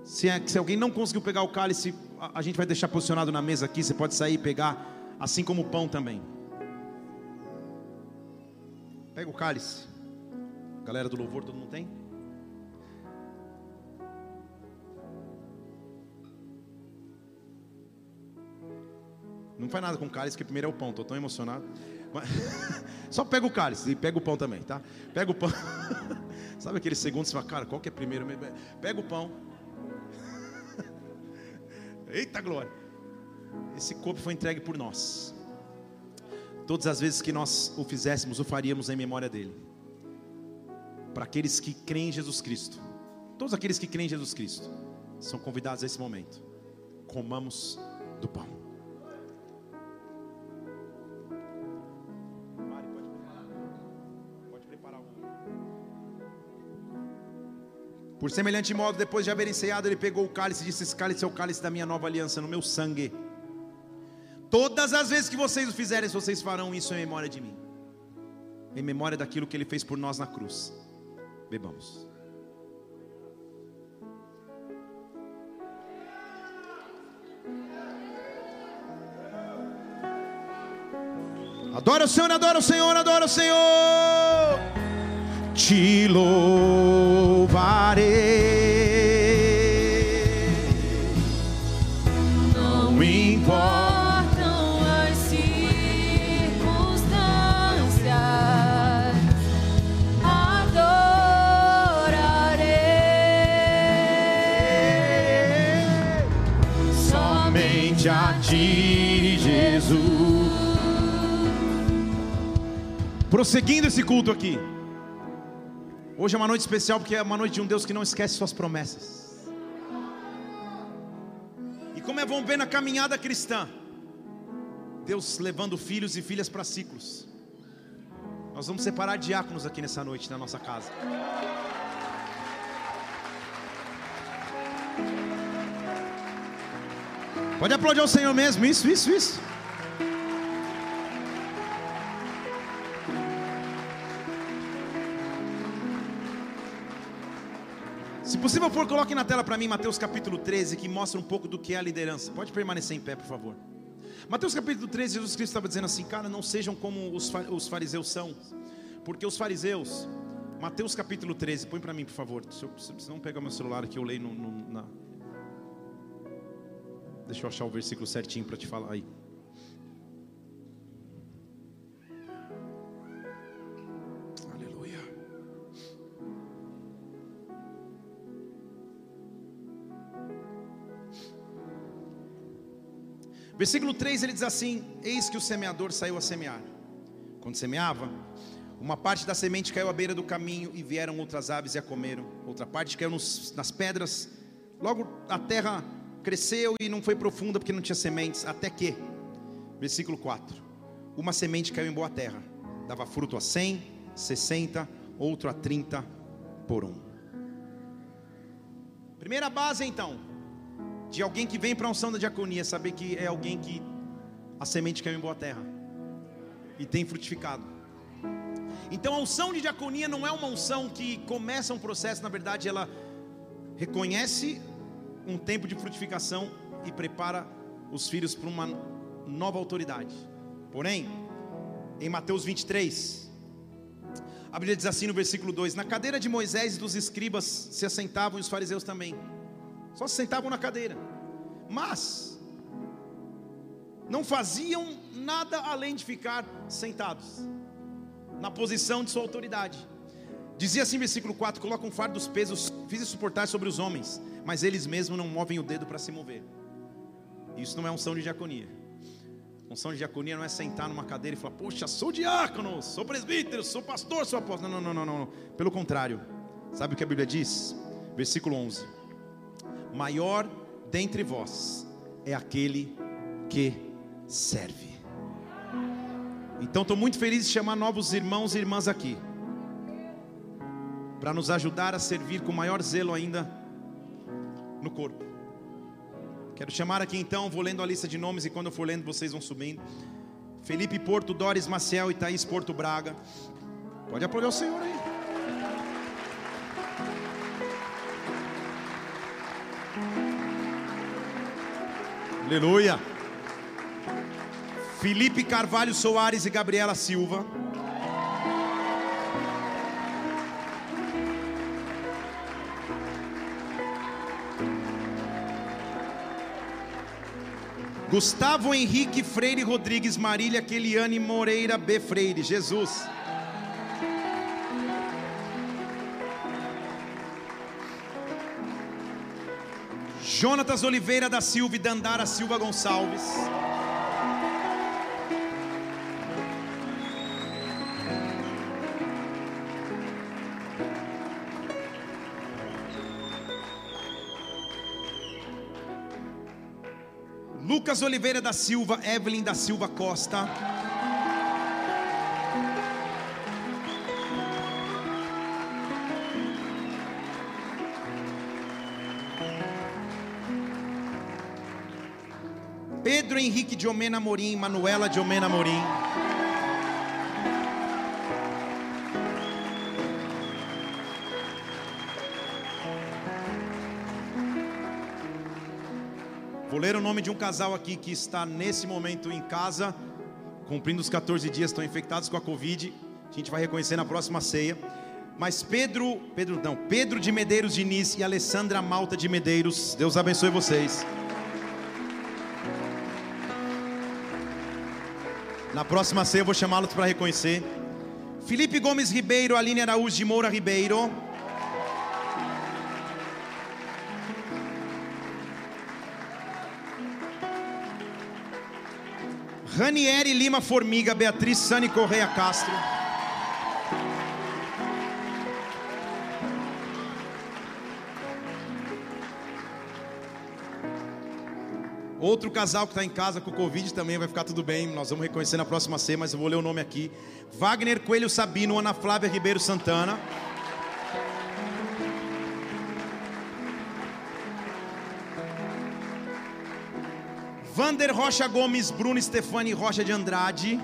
se, é- se alguém não conseguiu pegar o cálice, a, a gente vai deixar posicionado na mesa aqui. Você pode sair e pegar, assim como o pão também. Pega o cálice. Galera do louvor, todo mundo tem? Não faz nada com cálice, que primeiro é o pão. Estou tão emocionado. Só pega o cálice e pega o pão também, tá? Pega o pão. Sabe aquele segundo você fala, cara, qual que é primeiro? Pega o pão. Eita glória. Esse corpo foi entregue por nós. Todas as vezes que nós o fizéssemos, o faríamos em memória dele. Para aqueles que creem em Jesus Cristo. Todos aqueles que creem em Jesus Cristo são convidados a esse momento. Comamos do pão. Por semelhante modo, depois de haver enceado, ele pegou o cálice e disse: Esse cálice é o cálice da minha nova aliança, no meu sangue. Todas as vezes que vocês o fizerem, vocês farão isso em memória de mim, em memória daquilo que ele fez por nós na cruz. Bebamos. Adora o Senhor, adora o Senhor, adora o Senhor. Te louvarei. Não importa. importam as circunstâncias, adorarei Somente a ti, Jesus. Prosseguindo esse culto aqui. Hoje é uma noite especial porque é uma noite de um Deus que não esquece suas promessas. E como é bom ver na caminhada cristã, Deus levando filhos e filhas para ciclos. Nós vamos separar diáconos aqui nessa noite na nossa casa. Pode aplaudir ao Senhor mesmo, isso, isso, isso. Possível for, coloque na tela para mim Mateus capítulo 13, que mostra um pouco do que é a liderança. Pode permanecer em pé, por favor. Mateus capítulo 13, Jesus Cristo estava dizendo assim: Cara, não sejam como os fa- os fariseus são, porque os fariseus, Mateus capítulo 13, põe para mim, por favor. Se, eu, se não pegar meu celular aqui, eu leio no, no- na. Deixa eu achar o versículo certinho para te falar aí. Versículo 3 ele diz assim: Eis que o semeador saiu a semear. Quando semeava, uma parte da semente caiu à beira do caminho e vieram outras aves e a comeram. Outra parte caiu nos- nas pedras. Logo a terra cresceu e não foi profunda porque não tinha sementes. Até que, versículo 4: Uma semente caiu em boa terra, dava fruto a 100, 60, outro a 30 por um. Primeira base então, de alguém que vem para a unção da diaconia, saber que é alguém que a semente caiu em boa terra e tem frutificado. Então a unção de diaconia não é uma unção que começa um processo, na verdade ela reconhece um tempo de frutificação e prepara os filhos para uma nova autoridade. Porém, em Mateus 23, a Bíblia diz assim no versículo 2: Na cadeira de Moisés e dos escribas se assentavam os fariseus também. Só se sentavam na cadeira. Mas não faziam nada além de ficar sentados na posição de sua autoridade. Dizia assim, versículo 4: Colocam um fardo dos pesos, fiz suportar sobre os homens, mas eles mesmos não movem o dedo para se mover. Isso não é unção de diaconia. Função de diaconia não é sentar numa cadeira e falar, poxa, sou diácono, sou presbítero, sou pastor, sou apóstolo. Não, não, não, não, não. Pelo contrário. Sabe o que a Bíblia diz? Versículo 11. Maior dentre vós é aquele que serve. Então estou muito feliz de chamar novos irmãos e irmãs aqui. Para nos ajudar a servir com maior zelo ainda no corpo. Quero chamar aqui então, vou lendo a lista de nomes e quando eu for lendo vocês vão subindo. Felipe Porto, Doris Maciel e Thaís Porto Braga. Pode aplaudir o Senhor aí. Aleluia. Felipe Carvalho Soares e Gabriela Silva. Gustavo Henrique Freire Rodrigues Marília Keliane Moreira B. Freire, Jesus. Jonatas Oliveira da Silva e Dandara Silva Gonçalves. Lucas Oliveira da Silva, Evelyn da Silva Costa. Pedro Henrique de Omena Morim, Manuela de Omena Morim. Vou ler o nome de um casal aqui que está nesse momento em casa, cumprindo os 14 dias, estão infectados com a Covid. A gente vai reconhecer na próxima ceia. Mas Pedro, Pedro não, Pedro de Medeiros Diniz e Alessandra Malta de Medeiros, Deus abençoe vocês. Na próxima ceia eu vou chamá-los para reconhecer. Felipe Gomes Ribeiro, Aline Araújo de Moura Ribeiro. Ranieri Lima Formiga, Beatriz Sani Correia Castro. Outro casal que está em casa com Covid também vai ficar tudo bem. Nós vamos reconhecer na próxima ceia, mas eu vou ler o nome aqui. Wagner Coelho Sabino, Ana Flávia Ribeiro Santana. Vander Rocha Gomes, Bruno Stefani Rocha de Andrade.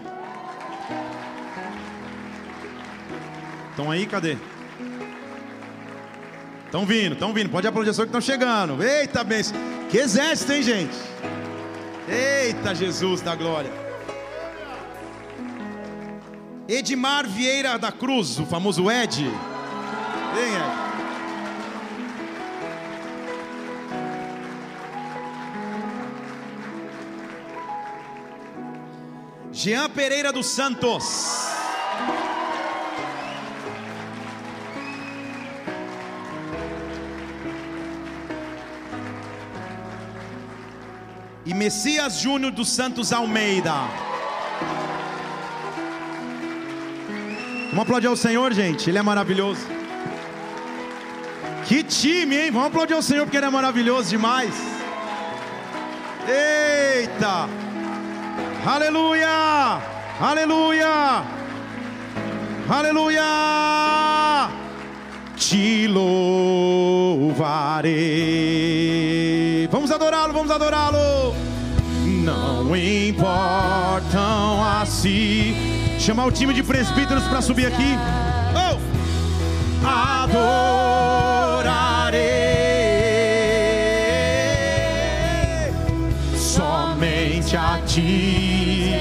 Estão aí, cadê? Estão vindo, estão vindo. Pode aplaudir só que estão chegando. Eita, bênção. Que exército, hein, gente? Eita, Jesus da glória. Edmar Vieira da Cruz, o famoso Ed. Vem, Ed. Jean Pereira dos Santos. Messias Júnior dos Santos Almeida. Vamos aplaudir ao Senhor, gente. Ele é maravilhoso. Que time, hein? Vamos aplaudir ao Senhor porque ele é maravilhoso demais. Eita! Aleluia! Aleluia! Aleluia! Te louvarei. Vamos adorá-lo, vamos adorá-lo. Não importam assim. Chamar o time de presbíteros para subir aqui. Oh! Adorarei somente a ti.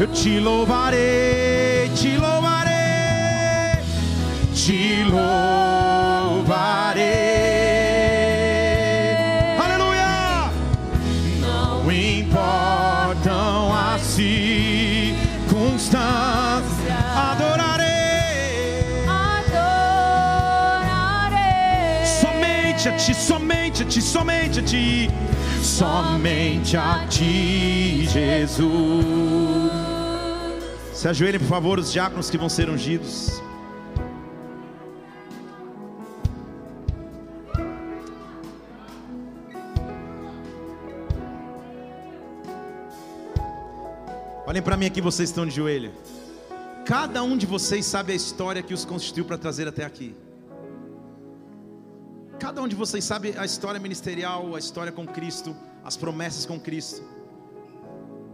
Eu te louvarei, te louvarei, te louvarei. Aleluia! Somente a ti, somente a ti, Jesus. Se ajoelhem, por favor, os diáconos que vão ser ungidos. Olhem para mim aqui, vocês estão de joelho. Cada um de vocês sabe a história que os constituiu para trazer até aqui. Cada um de vocês sabe a história ministerial, a história com Cristo, as promessas com Cristo.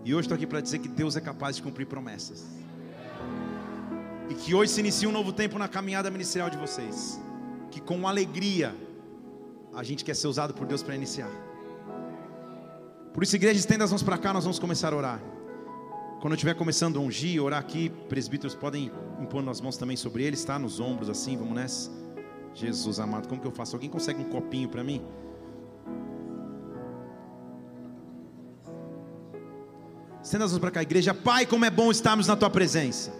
E hoje estou aqui para dizer que Deus é capaz de cumprir promessas. E que hoje se inicia um novo tempo na caminhada ministerial de vocês. Que com alegria a gente quer ser usado por Deus para iniciar. Por isso, igreja, estenda as mãos para cá, nós vamos começar a orar. Quando eu estiver começando a ungir, orar aqui, presbíteros podem impor as mãos também sobre eles, tá? Nos ombros assim, vamos nessa. Jesus amado, como que eu faço? Alguém consegue um copinho para mim? Estenda as mãos para cá, igreja. Pai, como é bom estarmos na tua presença.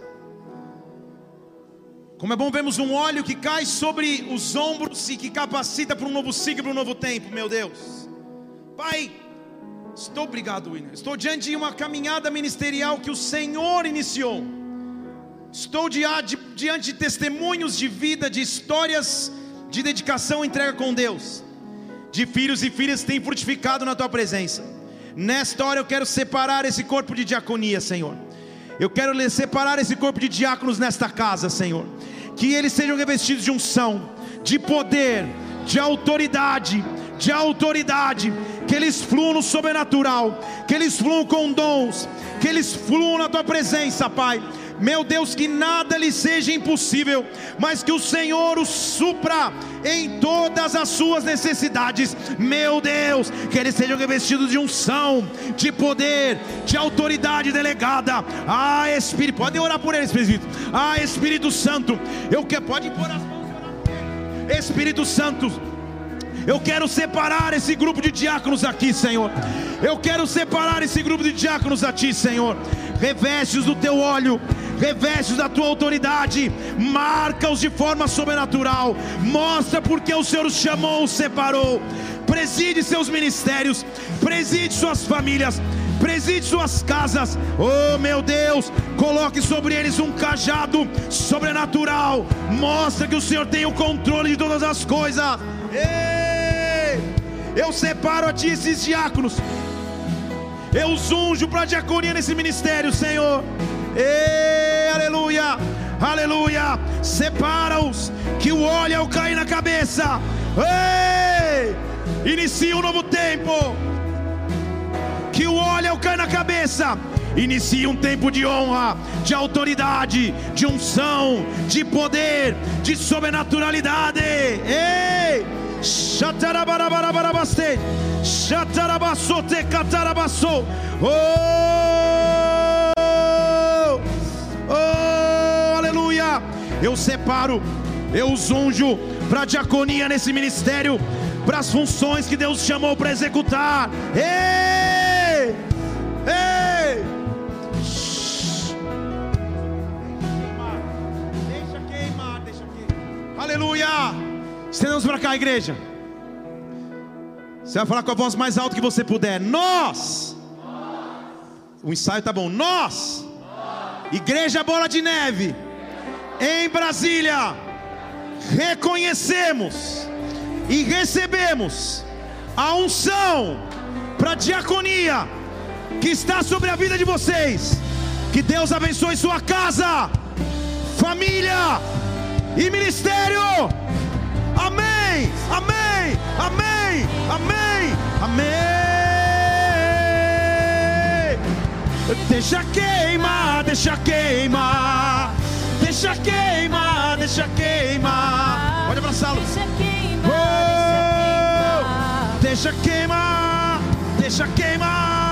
Como é bom vermos um óleo que cai sobre os ombros e que capacita para um novo ciclo, para um novo tempo, meu Deus. Pai, estou obrigado, William. Estou diante de uma caminhada ministerial que o Senhor iniciou. Estou diante, de testemunhos de vida, de histórias de dedicação e entrega com Deus, de filhos e filhas que têm frutificado na tua presença. Nesta hora eu quero separar esse corpo de diaconia, Senhor. Eu quero separar esse corpo de diáconos nesta casa, Senhor. Que eles sejam revestidos de unção, de poder, de autoridade, de autoridade. Que eles fluam no sobrenatural, que eles fluam com dons, que eles fluam na tua presença, Pai. Meu Deus, que nada lhe seja impossível, mas que o Senhor os supra em todas as suas necessidades. Meu Deus, que eles sejam revestidos de unção, de poder, de autoridade delegada. Ah, Espírito, pode orar por eles, presbítero. Ah, Espírito Santo, eu quero, pode pôr as mãos. Espírito Santo, eu quero separar esse grupo de diáconos aqui, Senhor. Eu quero separar esse grupo de diáconos a Ti, Senhor. Reveste-os do Teu óleo, reveste-os da Tua autoridade, marca-os de forma sobrenatural. Mostra porque o Senhor os chamou, os separou. Preside seus ministérios, preside suas famílias, preside suas casas. Oh meu Deus, coloque sobre eles um cajado sobrenatural. Mostra que o Senhor tem o controle de todas as coisas. Ei! Eu separo a ti esses diáconos. Eu os unjo para a diaconia nesse ministério, Senhor. Ei, aleluia, aleluia. Separa-os, que o óleo ao cair na cabeça. Ei! Inicia um novo tempo. Que o óleo ao cair na cabeça. Inicia um tempo de honra, de autoridade, de unção, de poder, de sobrenaturalidade. Ei! Shatarabarabarabarabaste. Shatarabasote catarabasso. Oh! Oh! Aleluia! Eu separo, eu os unjo para diaconia nesse ministério, para as funções que Deus chamou para executar. Ei! Ei! Shhh. Deixa queimar, deixa queimar. Aleluia! Estendamos para cá, igreja. Você vai falar com a voz mais alta que você puder. Nós. O ensaio tá bom. Nós. Igreja Bola de Neve. Em Brasília. Reconhecemos e recebemos a unção para diaconia que está sobre a vida de vocês. Que Deus abençoe sua casa, família e ministério. Amém, amém, amém, amém, amém. Deixa queimar, deixa queimar, deixa queimar, deixa queimar. Pode abraçá-lo. Deixa queimar, Oh, deixa queimar, deixa queimar.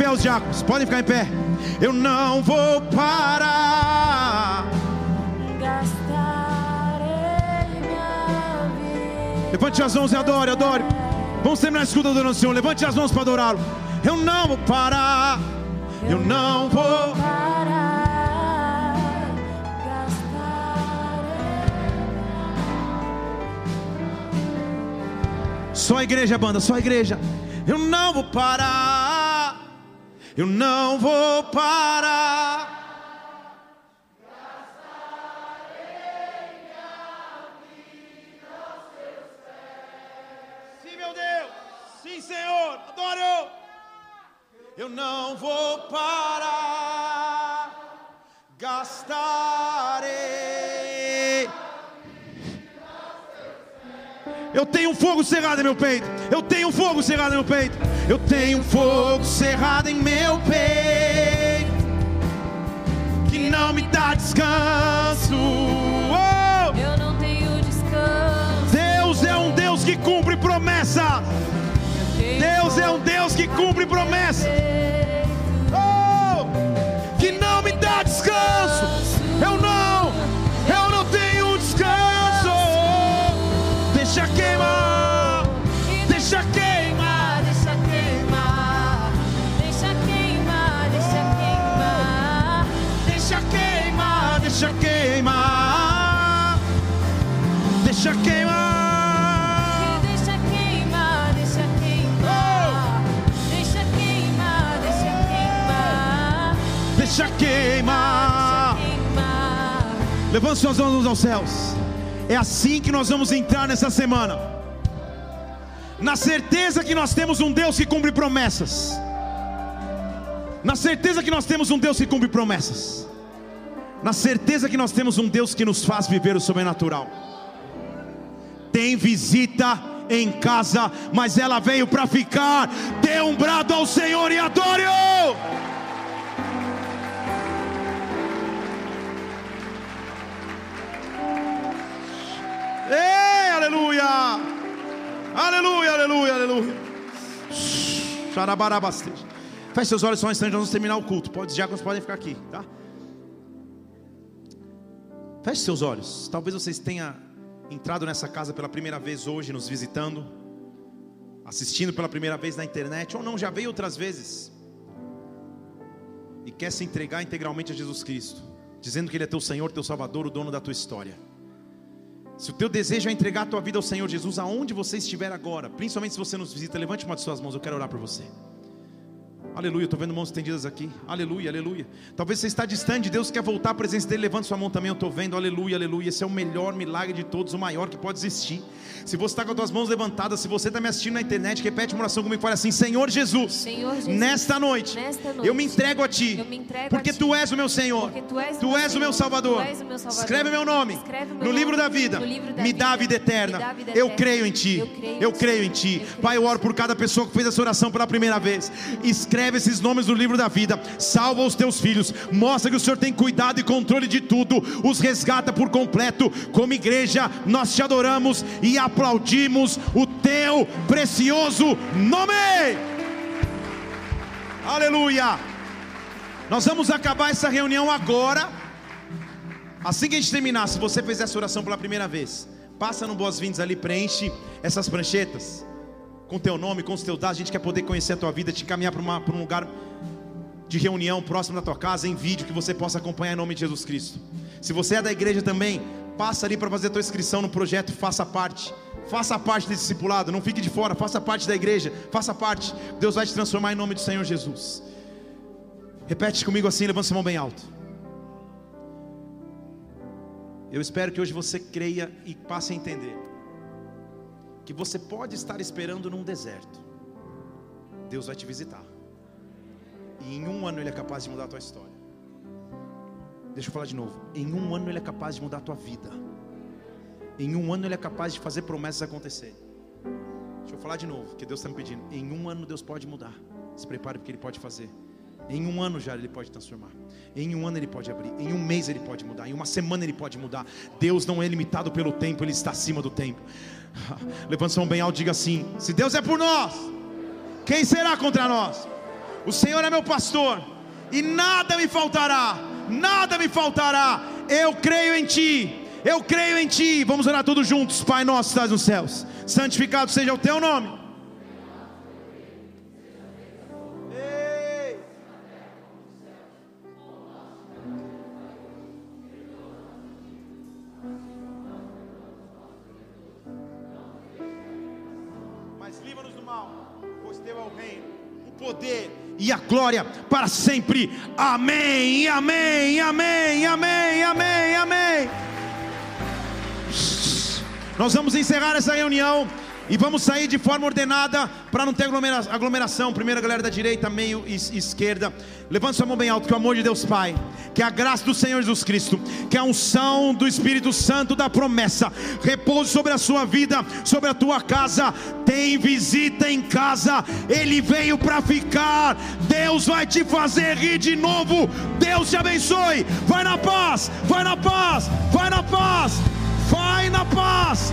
Pé os diáconos, podem ficar em pé. Eu não vou parar. Levante as mãos e adore, adore. Vamos terminar a escuta adorando o Senhor. Levante as mãos para adorá-lo. Eu não vou parar. Eu não vou. Parar. Gastarei. Só a igreja, banda, só a igreja. Eu não vou parar. Eu não vou parar. Sim, meu Deus. Sim, Senhor. Adoro. Eu não vou parar. Gastarei. Eu tenho um fogo cerrado em meu peito. Eu tenho um fogo cerrado em meu peito. Eu tenho um fogo cerrado em meu peito. Que não me dá descanso. Oh! Eu não tenho descanso. Deus é um Deus que cumpre promessa. Deus é um Deus que cumpre promessa. Levante suas mãos aos céus. É assim que nós vamos entrar nessa semana. Na certeza que nós temos um Deus que cumpre promessas. Na certeza que nós temos um Deus que cumpre promessas. Na certeza que nós temos um Deus que nos faz viver o sobrenatural. Tem visita em casa, mas ela veio para ficar. Dê um brado ao Senhor e adore-o. Ei, aleluia! Aleluia, aleluia, aleluia. Xarabarabastej. Feche seus olhos só um instante, vamos terminar o culto. Pode, os diáconos podem ficar aqui, tá? Feche seus olhos. Talvez vocês tenham entrado nessa casa pela primeira vez hoje, nos visitando, assistindo pela primeira vez na internet, ou não, já veio outras vezes. E quer se entregar integralmente a Jesus Cristo, dizendo que Ele é teu Senhor, teu Salvador, o dono da tua história. Se o teu desejo é entregar a tua vida ao Senhor Jesus, aonde você estiver agora, principalmente se você nos visita, levante uma de suas mãos, eu quero orar por você. Aleluia, estou vendo mãos estendidas aqui. Aleluia, aleluia. Talvez você está distante, Deus quer voltar à presença dele. Levante sua mão também, eu estou vendo. Aleluia, aleluia. Esse é o melhor milagre de todos, o maior que pode existir. Se você está com as suas mãos levantadas, se você está me assistindo na internet, repete uma oração comigo. Fala assim: Senhor Jesus, Senhor Jesus, nesta, noite, nesta noite, eu me entrego a Ti, eu entrego porque a Ti, Tu és o meu Senhor, Tu és o Tu meu és Senhor, Salvador. Tu és o meu Salvador. Escreve meu nome Escreve meu no nome livro da vida, no livro da me dá a vida vida, eterna. me dá a vida Eu eterna. creio em Ti, Eu creio em eu Ti, creio em Ti. eu creio Pai, eu oro por cada pessoa que fez essa oração pela primeira vez. Escreve esses nomes no livro da vida, salva os teus filhos, mostra que o Senhor tem cuidado e controle de tudo, os resgata por completo. Como igreja, nós te adoramos e aplaudimos o teu precioso nome. Aleluia. Nós vamos acabar essa reunião agora. Assim que a gente terminar, se você fez essa oração pela primeira vez, passa no boas-vindas ali, preenche essas pranchetas com teu nome, com os teus dados. A gente quer poder conhecer a tua vida, te encaminhar para um lugar de reunião próximo da tua casa, em vídeo, que você possa acompanhar em nome de Jesus Cristo. Se você é da igreja também, passa ali para fazer a tua inscrição no projeto, faça parte. Faça parte desse discipulado, não fique de fora, faça parte da igreja, faça parte. Deus vai te transformar em nome do Senhor Jesus. Repete comigo assim, levanta sua mão bem alto. Eu espero que hoje você creia e passe a entender que você pode estar esperando num deserto. Deus vai te visitar. E em um ano Ele é capaz de mudar a tua história. Deixa eu falar de novo. Em um ano Ele é capaz de mudar a tua vida. Em um ano Ele é capaz de fazer promessas acontecerem. Deixa eu falar de novo, que Deus está me pedindo. Em um ano Deus pode mudar. Se prepare porque Ele pode fazer. Em um ano já Ele pode transformar. Em um ano Ele pode abrir. Em um mês Ele pode mudar. Em uma semana Ele pode mudar. Deus não é limitado pelo tempo, Ele está acima do tempo. Levanta sua mão bem alto e diga assim: Se Deus é por nós, quem será contra nós? O Senhor é meu pastor e nada me faltará, nada me faltará. Eu creio em Ti, eu creio em Ti. Vamos orar todos juntos, Pai nosso que estás nos céus, santificado seja o Teu nome. Poder e a glória para sempre. Amém, amém, amém, amém, amém, amém. Nós vamos encerrar essa reunião e vamos sair de forma ordenada para não ter aglomera- aglomeração. Primeiro a galera da direita, meio e esquerda. Levante sua mão bem alto, que o amor de Deus Pai, que a graça do Senhor Jesus Cristo, que a unção do Espírito Santo da promessa repouse sobre a sua vida, sobre a tua casa. Tem visita em casa, ele veio para ficar. Deus vai te fazer rir de novo. Deus te abençoe. Vai na paz, vai na paz, vai na paz, vai na paz